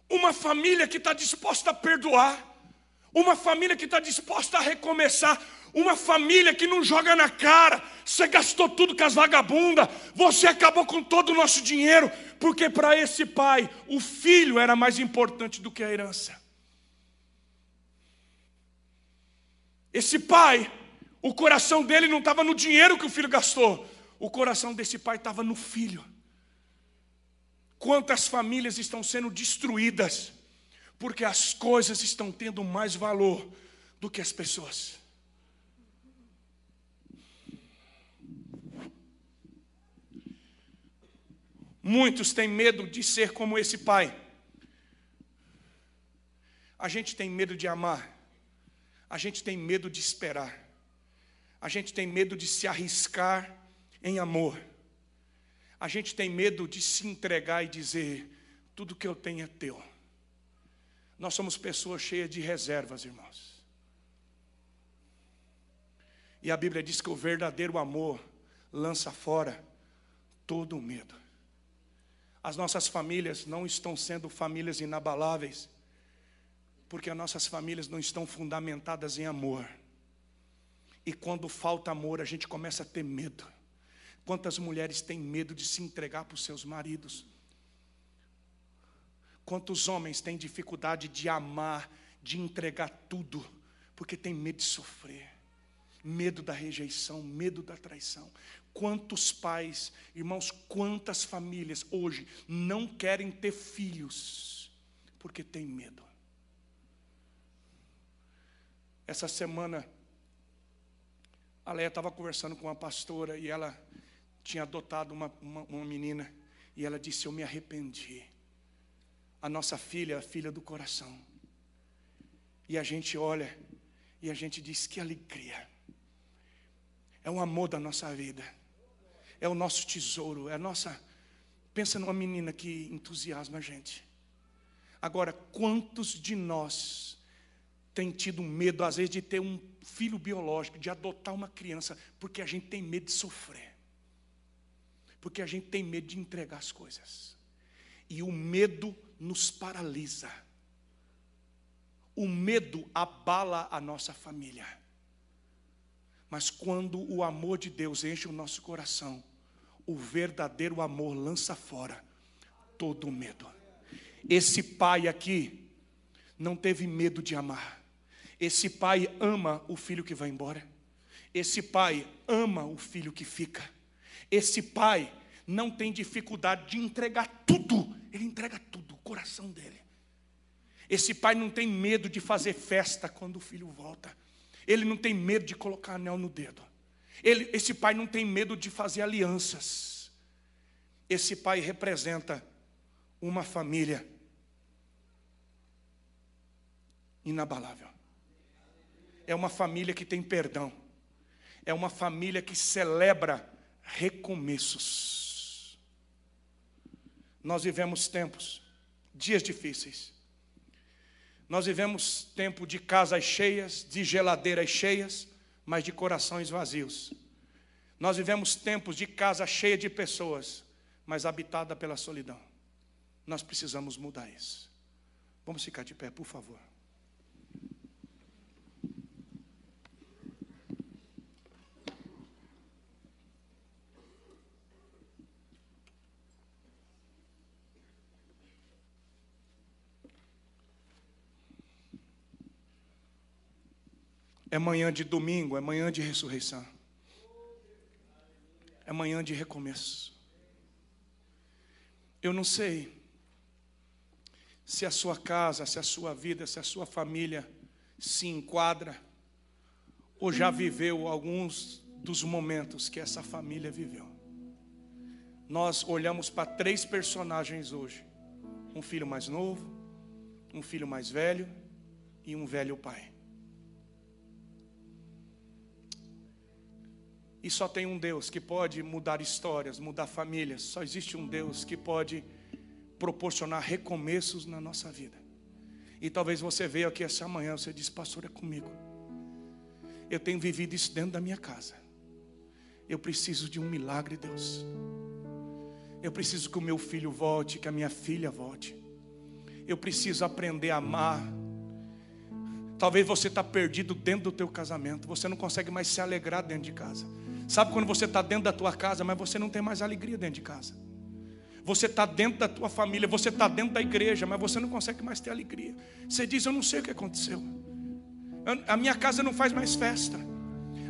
uma família que está disposta a perdoar, uma família que está disposta a recomeçar, uma família que não joga na cara. Você gastou tudo com as vagabundas, você acabou com todo o nosso dinheiro, porque para esse pai o filho era mais importante do que a herança. Esse pai, o coração dele não estava no dinheiro que o filho gastou, o coração desse pai estava no filho. Quantas famílias estão sendo destruídas porque as coisas estão tendo mais valor do que as pessoas. Muitos têm medo de ser como esse pai. A gente tem medo de amar. A gente tem medo de esperar. A gente tem medo de se arriscar em amor. A gente tem medo de se entregar e dizer: tudo que eu tenho é teu. Nós somos pessoas cheias de reservas, irmãos. E a Bíblia diz que o verdadeiro amor lança fora todo o medo. As nossas famílias não estão sendo famílias inabaláveis, porque as nossas famílias não estão fundamentadas em amor. E quando falta amor, a gente começa a ter medo. Quantas mulheres têm medo de se entregar para os seus maridos? Quantos homens têm dificuldade de amar, de entregar tudo, porque tem medo de sofrer, medo da rejeição, medo da traição. Quantos pais, irmãos, quantas famílias hoje não querem ter filhos, porque tem medo. Essa semana, a Leia estava conversando com uma pastora e ela tinha adotado uma, uma, uma menina e ela disse: Eu me arrependi. A nossa filha, a filha do coração. E a gente olha e a gente diz: Que alegria. É o amor da nossa vida. É o nosso tesouro. É a nossa. Pensa numa menina que entusiasma a gente. Agora, quantos de nós tem tido medo, às vezes, de ter um filho biológico, de adotar uma criança, porque a gente tem medo de sofrer? Porque a gente tem medo de entregar as coisas. E o medo nos paralisa. O medo abala a nossa família. Mas quando o amor de Deus enche o nosso coração, o verdadeiro amor lança fora todo o medo. Esse pai aqui não teve medo de amar. Esse pai ama o filho que vai embora. Esse pai ama o filho que fica. Esse pai não tem dificuldade de entregar tudo, ele entrega tudo, o coração dele. Esse pai não tem medo de fazer festa quando o filho volta. Ele não tem medo de colocar anel no dedo. Ele, esse pai não tem medo de fazer alianças. Esse pai representa uma família inabalável. É uma família que tem perdão. É uma família que celebra recomeços. Nós vivemos tempos, dias difíceis. Nós vivemos tempo de casas cheias, de geladeiras cheias, mas de corações vazios. Nós vivemos tempos de casa cheia de pessoas, mas habitada pela solidão. Nós precisamos mudar isso. Vamos ficar de pé, por favor. É manhã de domingo, é manhã de ressurreição. É manhã de recomeço. Eu não sei se a sua casa, se a sua vida, se a sua família se enquadra ou já viveu alguns dos momentos que essa família viveu. Nós olhamos para três personagens hoje: um filho mais novo, um filho mais velho e um velho pai. E só tem um Deus que pode mudar histórias, mudar famílias. Só existe um Deus que pode proporcionar recomeços na nossa vida. E talvez você veja aqui essa manhã, você diz, pastor, é comigo. Eu tenho vivido isso dentro da minha casa. Eu preciso de um milagre, Deus. Eu preciso que o meu filho volte, que a minha filha volte. Eu preciso aprender a amar. Talvez você está perdido dentro do teu casamento. Você não consegue mais se alegrar dentro de casa. Sabe quando você está dentro da tua casa, mas você não tem mais alegria dentro de casa. Você está dentro da tua família, você está dentro da igreja, mas você não consegue mais ter alegria. Você diz: Eu não sei o que aconteceu. A minha casa não faz mais festa.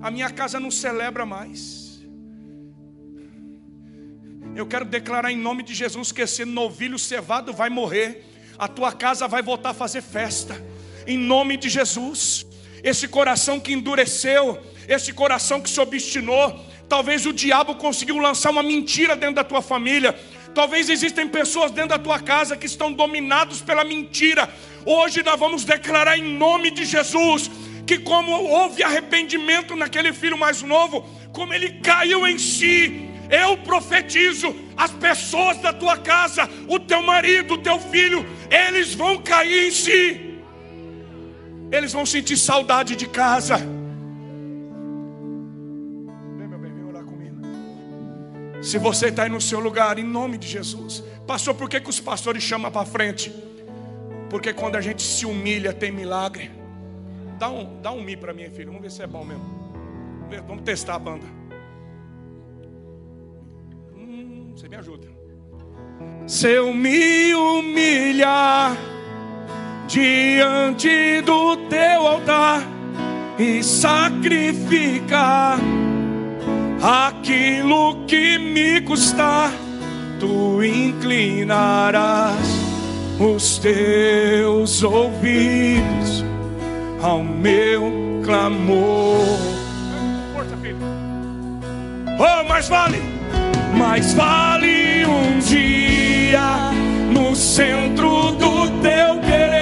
A minha casa não celebra mais. Eu quero declarar em nome de Jesus que esse novilho cevado vai morrer. A tua casa vai voltar a fazer festa. Em nome de Jesus. Esse coração que endureceu, esse coração que se obstinou. Talvez o diabo conseguiu lançar uma mentira dentro da tua família. Talvez existem pessoas dentro da tua casa que estão dominados pela mentira. Hoje nós vamos declarar em nome de Jesus que como houve arrependimento naquele filho mais novo, como ele caiu em si, eu profetizo, as pessoas da tua casa, o teu marido, o teu filho, eles vão cair em si. Eles vão sentir saudade de casa. Se você está aí no seu lugar, em nome de Jesus. Pastor, por que, que os pastores chamam para frente? Porque quando a gente se humilha, tem milagre. Dá um, dá um mi para mim, filho. Vamos ver se é bom mesmo. Vamos, testar a banda. Hum, você me ajuda. Se eu me humilhar diante do teu altar e sacrificar aquilo que me custar, tu inclinarás os teus ouvidos ao meu clamor. Oh, mais vale, mais vale um dia no centro do teu querer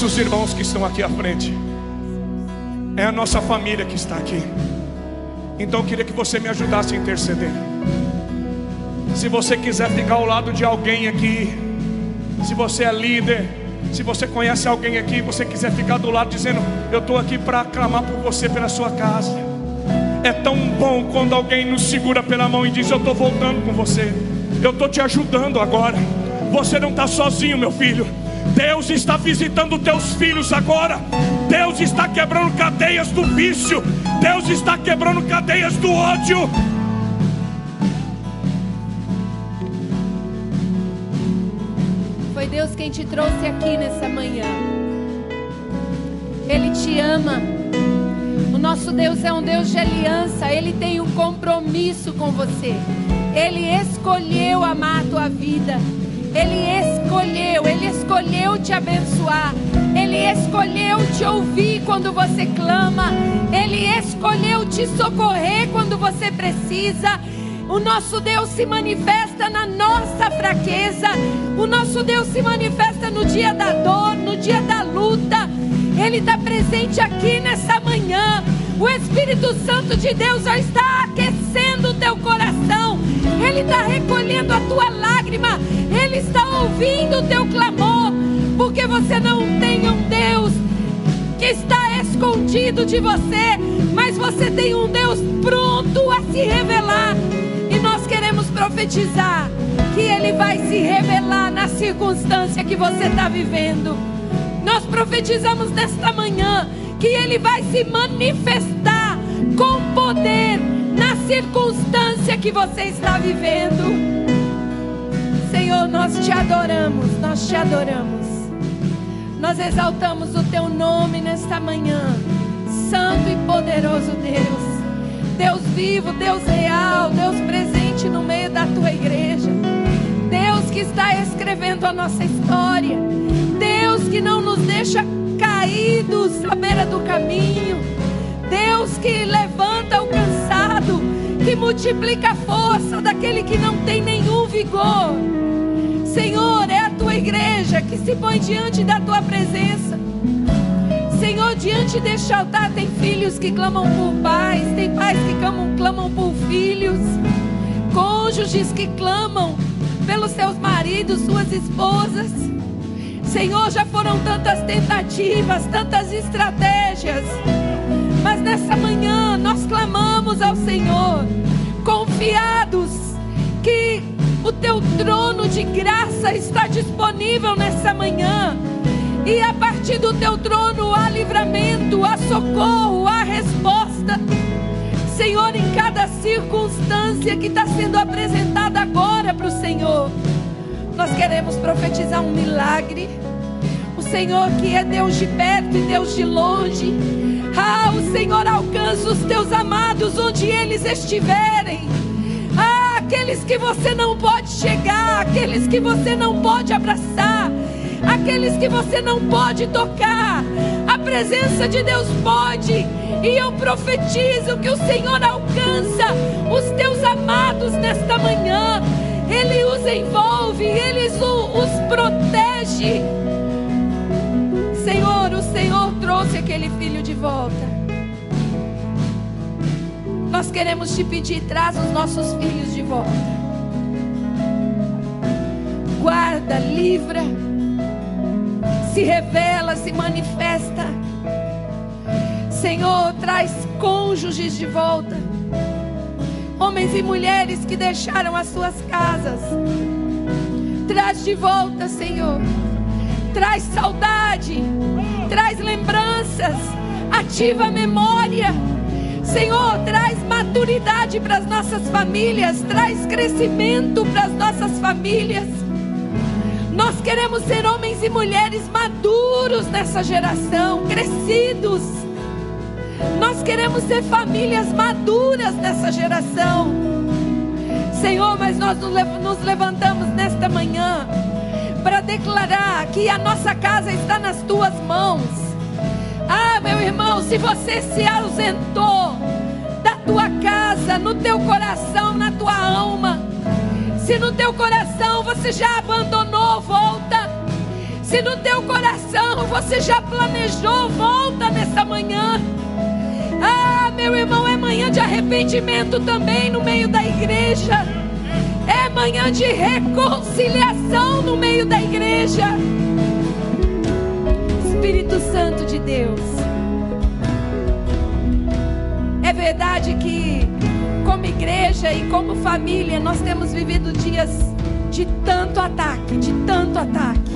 nossos irmãos que estão aqui à frente. É a nossa família que está aqui. Então eu queria que você me ajudasse a interceder. Se você quiser ficar ao lado de alguém aqui, se você é líder, se você conhece alguém aqui, você quiser ficar do lado dizendo: Eu estou aqui para clamar por você pela sua casa. É tão bom quando alguém nos segura pela mão e diz: Eu estou voltando com você, eu estou te ajudando agora. Você não está sozinho, meu filho. Deus está visitando teus filhos agora. Deus está quebrando cadeias do vício. Deus está quebrando cadeias do ódio. Foi Deus quem te trouxe aqui nessa manhã. Ele te ama. O nosso Deus é um Deus de aliança. Ele tem um compromisso com você. Ele escolheu amar a tua vida. Ele escolheu, ele escolheu te abençoar. Ele escolheu te ouvir quando você clama. Ele escolheu te socorrer quando você precisa. O nosso Deus se manifesta na nossa fraqueza. O nosso Deus se manifesta no dia da dor, no dia da luta. Ele está presente aqui nessa manhã. O Espírito Santo de Deus já está aquecendo o teu coração. Ele está recolhendo a tua lágrima. Ele está ouvindo o teu clamor. Porque você não tem um Deus que está escondido de você, mas você tem um Deus pronto a se revelar. E nós queremos profetizar que Ele vai se revelar na circunstância que você está vivendo. Nós profetizamos nesta manhã que Ele vai se manifestar com poder circunstância que você está vivendo. Senhor, nós te adoramos, nós te adoramos. Nós exaltamos o teu nome nesta manhã, Santo e poderoso Deus. Deus vivo, Deus real, Deus presente no meio da tua igreja. Deus que está escrevendo a nossa história. Deus que não nos deixa caídos à beira do caminho. Deus que levanta o cansado, que multiplica a força daquele que não tem nenhum vigor. Senhor, é a tua igreja que se põe diante da tua presença. Senhor, diante deste altar tem filhos que clamam por pais, tem pais que clamam, clamam por filhos, cônjuges que clamam pelos seus maridos, suas esposas. Senhor, já foram tantas tentativas, tantas estratégias, mas nessa manhã nós clamamos ao Senhor, confiados que o teu trono de graça está disponível nessa manhã. E a partir do teu trono há livramento, há socorro, há resposta. Senhor, em cada circunstância que está sendo apresentada agora para o Senhor, nós queremos profetizar um milagre. Senhor que é Deus de perto e Deus de longe. Ah, o Senhor alcança os teus amados onde eles estiverem. Ah, aqueles que você não pode chegar, aqueles que você não pode abraçar aqueles que você não pode tocar. A presença de Deus pode. E eu profetizo que o Senhor alcança os teus amados nesta manhã. Ele os envolve, ele os protege. Senhor, o Senhor trouxe aquele filho de volta. Nós queremos te pedir, traz os nossos filhos de volta. Guarda, livra se revela, se manifesta. Senhor, traz cônjuges de volta. Homens e mulheres que deixaram as suas casas. Traz de volta, Senhor. Traz saudade. Traz lembranças. Ativa a memória. Senhor, traz maturidade para as nossas famílias. Traz crescimento para as nossas famílias. Nós queremos ser homens e mulheres maduros nessa geração, crescidos. Nós queremos ser famílias maduras nessa geração. Senhor, mas nós nos levantamos nesta manhã para declarar que a nossa casa está nas tuas mãos. Ah, meu irmão, se você se ausentou da tua casa, no teu coração, na tua alma, se no teu coração você já abandonou, volta. Se no teu coração você já planejou, volta nessa manhã. Ah, meu irmão, é manhã de arrependimento também no meio da igreja. Manhã de reconciliação no meio da igreja. Espírito Santo de Deus. É verdade que como igreja e como família, nós temos vivido dias de tanto ataque, de tanto ataque.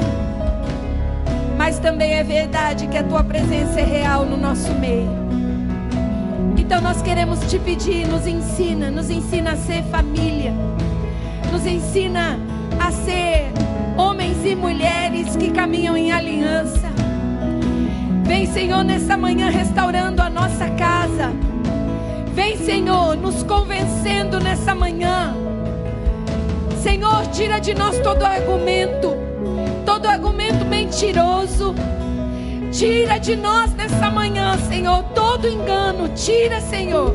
Mas também é verdade que a tua presença é real no nosso meio. Então nós queremos te pedir, nos ensina, nos ensina a ser família. Nos ensina a ser homens e mulheres que caminham em aliança. Vem, Senhor, nessa manhã restaurando a nossa casa Vem, Senhor, nos convencendo nessa manhã. Senhor, tira de nós todo argumento. todo argumento mentiroso. Tira de nós nessa manhã, Senhor, todo engano. Tira, Senhor.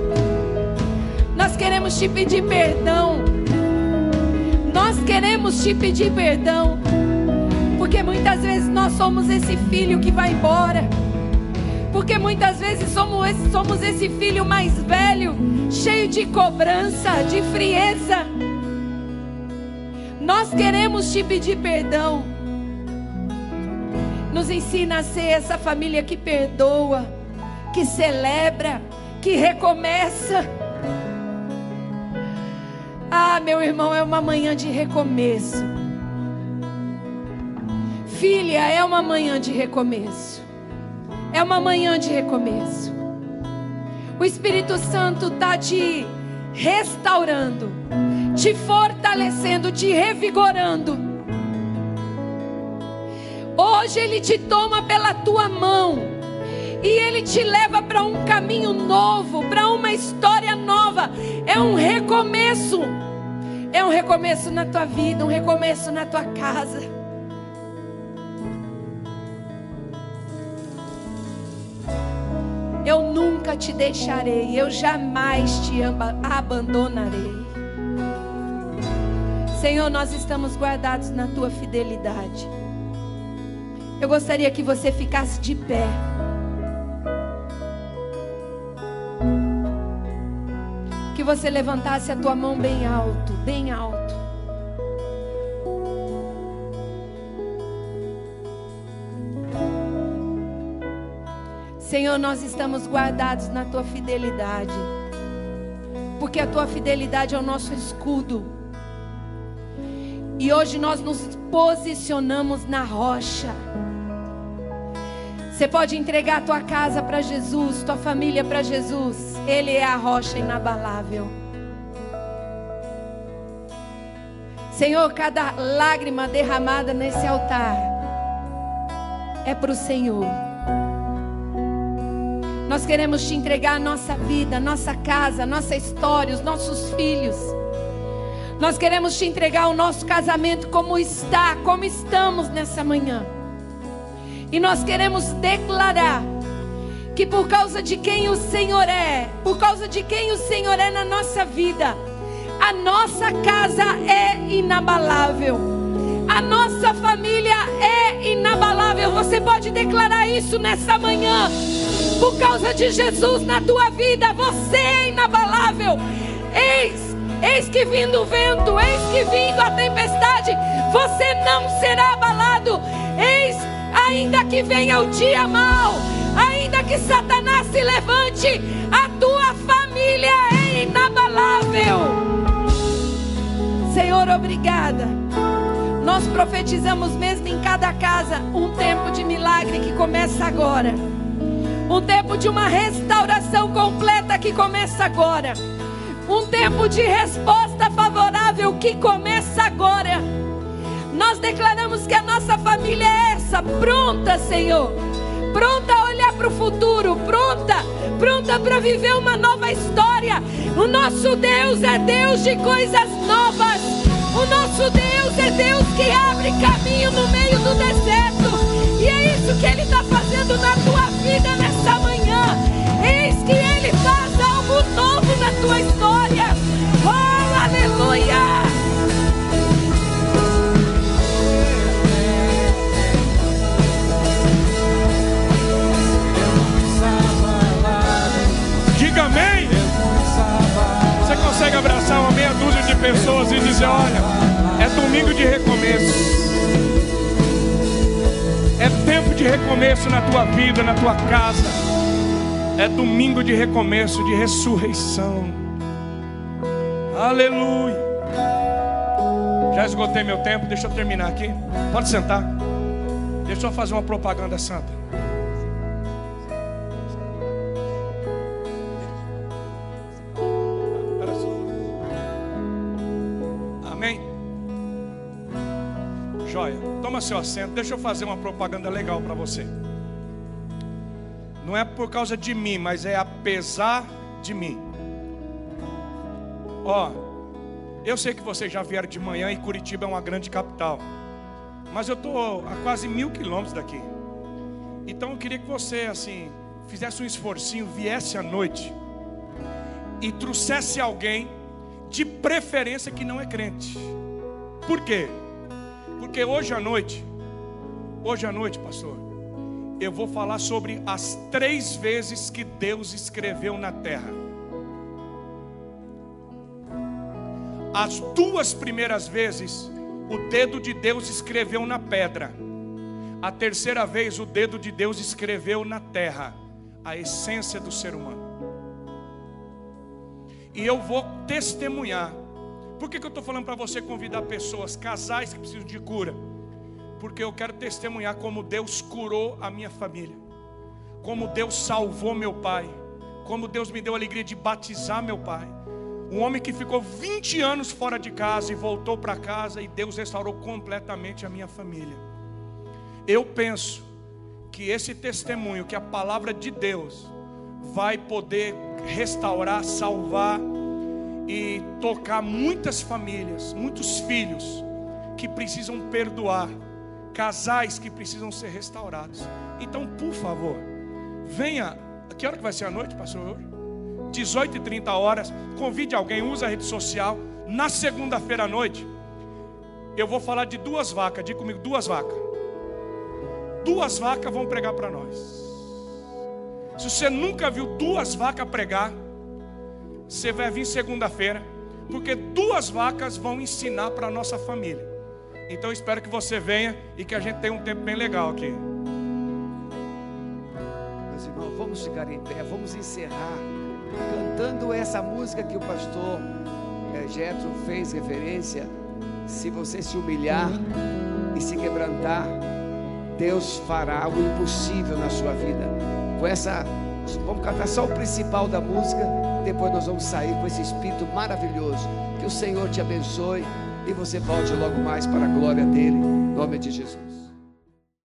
Nós queremos te pedir perdão. Queremos te pedir perdão. Porque muitas vezes nós somos esse filho que vai embora. Porque muitas vezes somos esse, somos esse filho mais velho, cheio de cobrança, de frieza. Nós queremos te pedir perdão. Nos ensina a ser essa família que perdoa, que celebra, que recomeça. Ah, meu irmão, é uma manhã de recomeço. Filha, é uma manhã de recomeço. É uma manhã de recomeço. O Espírito Santo está te restaurando, te fortalecendo, te revigorando. Hoje Ele te toma pela tua mão e Ele te leva para um caminho novo, para uma história nova. É um recomeço. É um recomeço na tua vida, um recomeço na tua casa. Eu nunca te deixarei, eu jamais te abandonarei. Senhor, nós estamos guardados na tua fidelidade. Eu gostaria que você ficasse de pé. Você levantasse a tua mão bem alto, bem alto. Senhor, nós estamos guardados na tua fidelidade, porque a tua fidelidade é o nosso escudo. E hoje nós nos posicionamos na rocha. Você pode entregar a tua casa para Jesus, tua família para Jesus. Ele é a rocha inabalável. Senhor, cada lágrima derramada nesse altar é para o Senhor. Nós queremos te entregar a nossa vida, nossa casa, nossa história, os nossos filhos. Nós queremos te entregar o nosso casamento como está, como estamos nessa manhã. E nós queremos declarar que por causa de quem o Senhor é, por causa de quem o Senhor é na nossa vida, a nossa casa é inabalável. A nossa família é inabalável. Você pode declarar isso nessa manhã. Por causa de Jesus na tua vida, você é inabalável. Eis, eis que vindo o vento, eis que vindo a tempestade, você não será abalado. Ainda que venha o dia mau, ainda que Satanás se levante, a tua família é inabalável. Senhor, obrigada. Nós profetizamos mesmo em cada casa um tempo de milagre que começa agora. Um tempo de uma restauração completa que começa agora. Um tempo de resposta favorável que começa agora. Nós declaramos que a nossa família é essa, pronta, Senhor. Pronta a olhar para o futuro, pronta, pronta para viver uma nova história. O nosso Deus é Deus de coisas novas. O nosso Deus é Deus que abre caminho no meio do deserto. E é isso que Ele está fazendo na tua vida nessa manhã. Eis que Ele faz algo novo na tua história. Oh, aleluia! Pessoas e dizer: Olha, é domingo de recomeço. É tempo de recomeço na tua vida, na tua casa. É domingo de recomeço, de ressurreição. Aleluia. Já esgotei meu tempo, deixa eu terminar aqui. Pode sentar. Deixa eu fazer uma propaganda santa. Seu assento, deixa eu fazer uma propaganda legal para você. Não é por causa de mim, mas é apesar de mim. Ó, eu sei que vocês já vieram de manhã e Curitiba é uma grande capital. mas eu estou a quase mil quilômetros daqui. Então eu queria que você, assim, fizesse um esforcinho, viesse à noite e trouxesse alguém, de preferência que não é crente. Por quê? Porque hoje à noite, hoje à noite, pastor, eu vou falar sobre as três vezes que Deus escreveu na terra. As duas primeiras vezes, o dedo de Deus escreveu na pedra. A terceira vez, o dedo de Deus escreveu na terra a essência do ser humano. E eu vou testemunhar. Por que, que eu estou falando para você convidar pessoas, casais que precisam de cura? Porque eu quero testemunhar como Deus curou a minha família, como Deus salvou meu pai, como Deus me deu a alegria de batizar meu pai. Um homem que ficou 20 anos fora de casa e voltou para casa e Deus restaurou completamente a minha família. Eu penso que esse testemunho, que a palavra de Deus vai poder restaurar, salvar e tocar muitas famílias, muitos filhos que precisam perdoar, casais que precisam ser restaurados. Então, por favor, venha. Que hora que vai ser a noite, pastor? 18 e 30 horas. Convide alguém, usa a rede social. Na segunda-feira à noite, eu vou falar de duas vacas. Diga comigo, duas vacas. Duas vacas vão pregar para nós. Se você nunca viu duas vacas pregar, você vai vir segunda-feira, porque duas vacas vão ensinar para a nossa família. Então espero que você venha e que a gente tenha um tempo bem legal aqui. Meus irmãos, vamos ficar em pé, vamos encerrar cantando essa música que o pastor é, Getro fez referência. Se você se humilhar e se quebrantar, Deus fará o impossível na sua vida. Com essa, vamos cantar só o principal da música, depois nós vamos sair com esse espírito maravilhoso. Que o Senhor te abençoe e você volte logo mais para a glória dele, em nome de Jesus.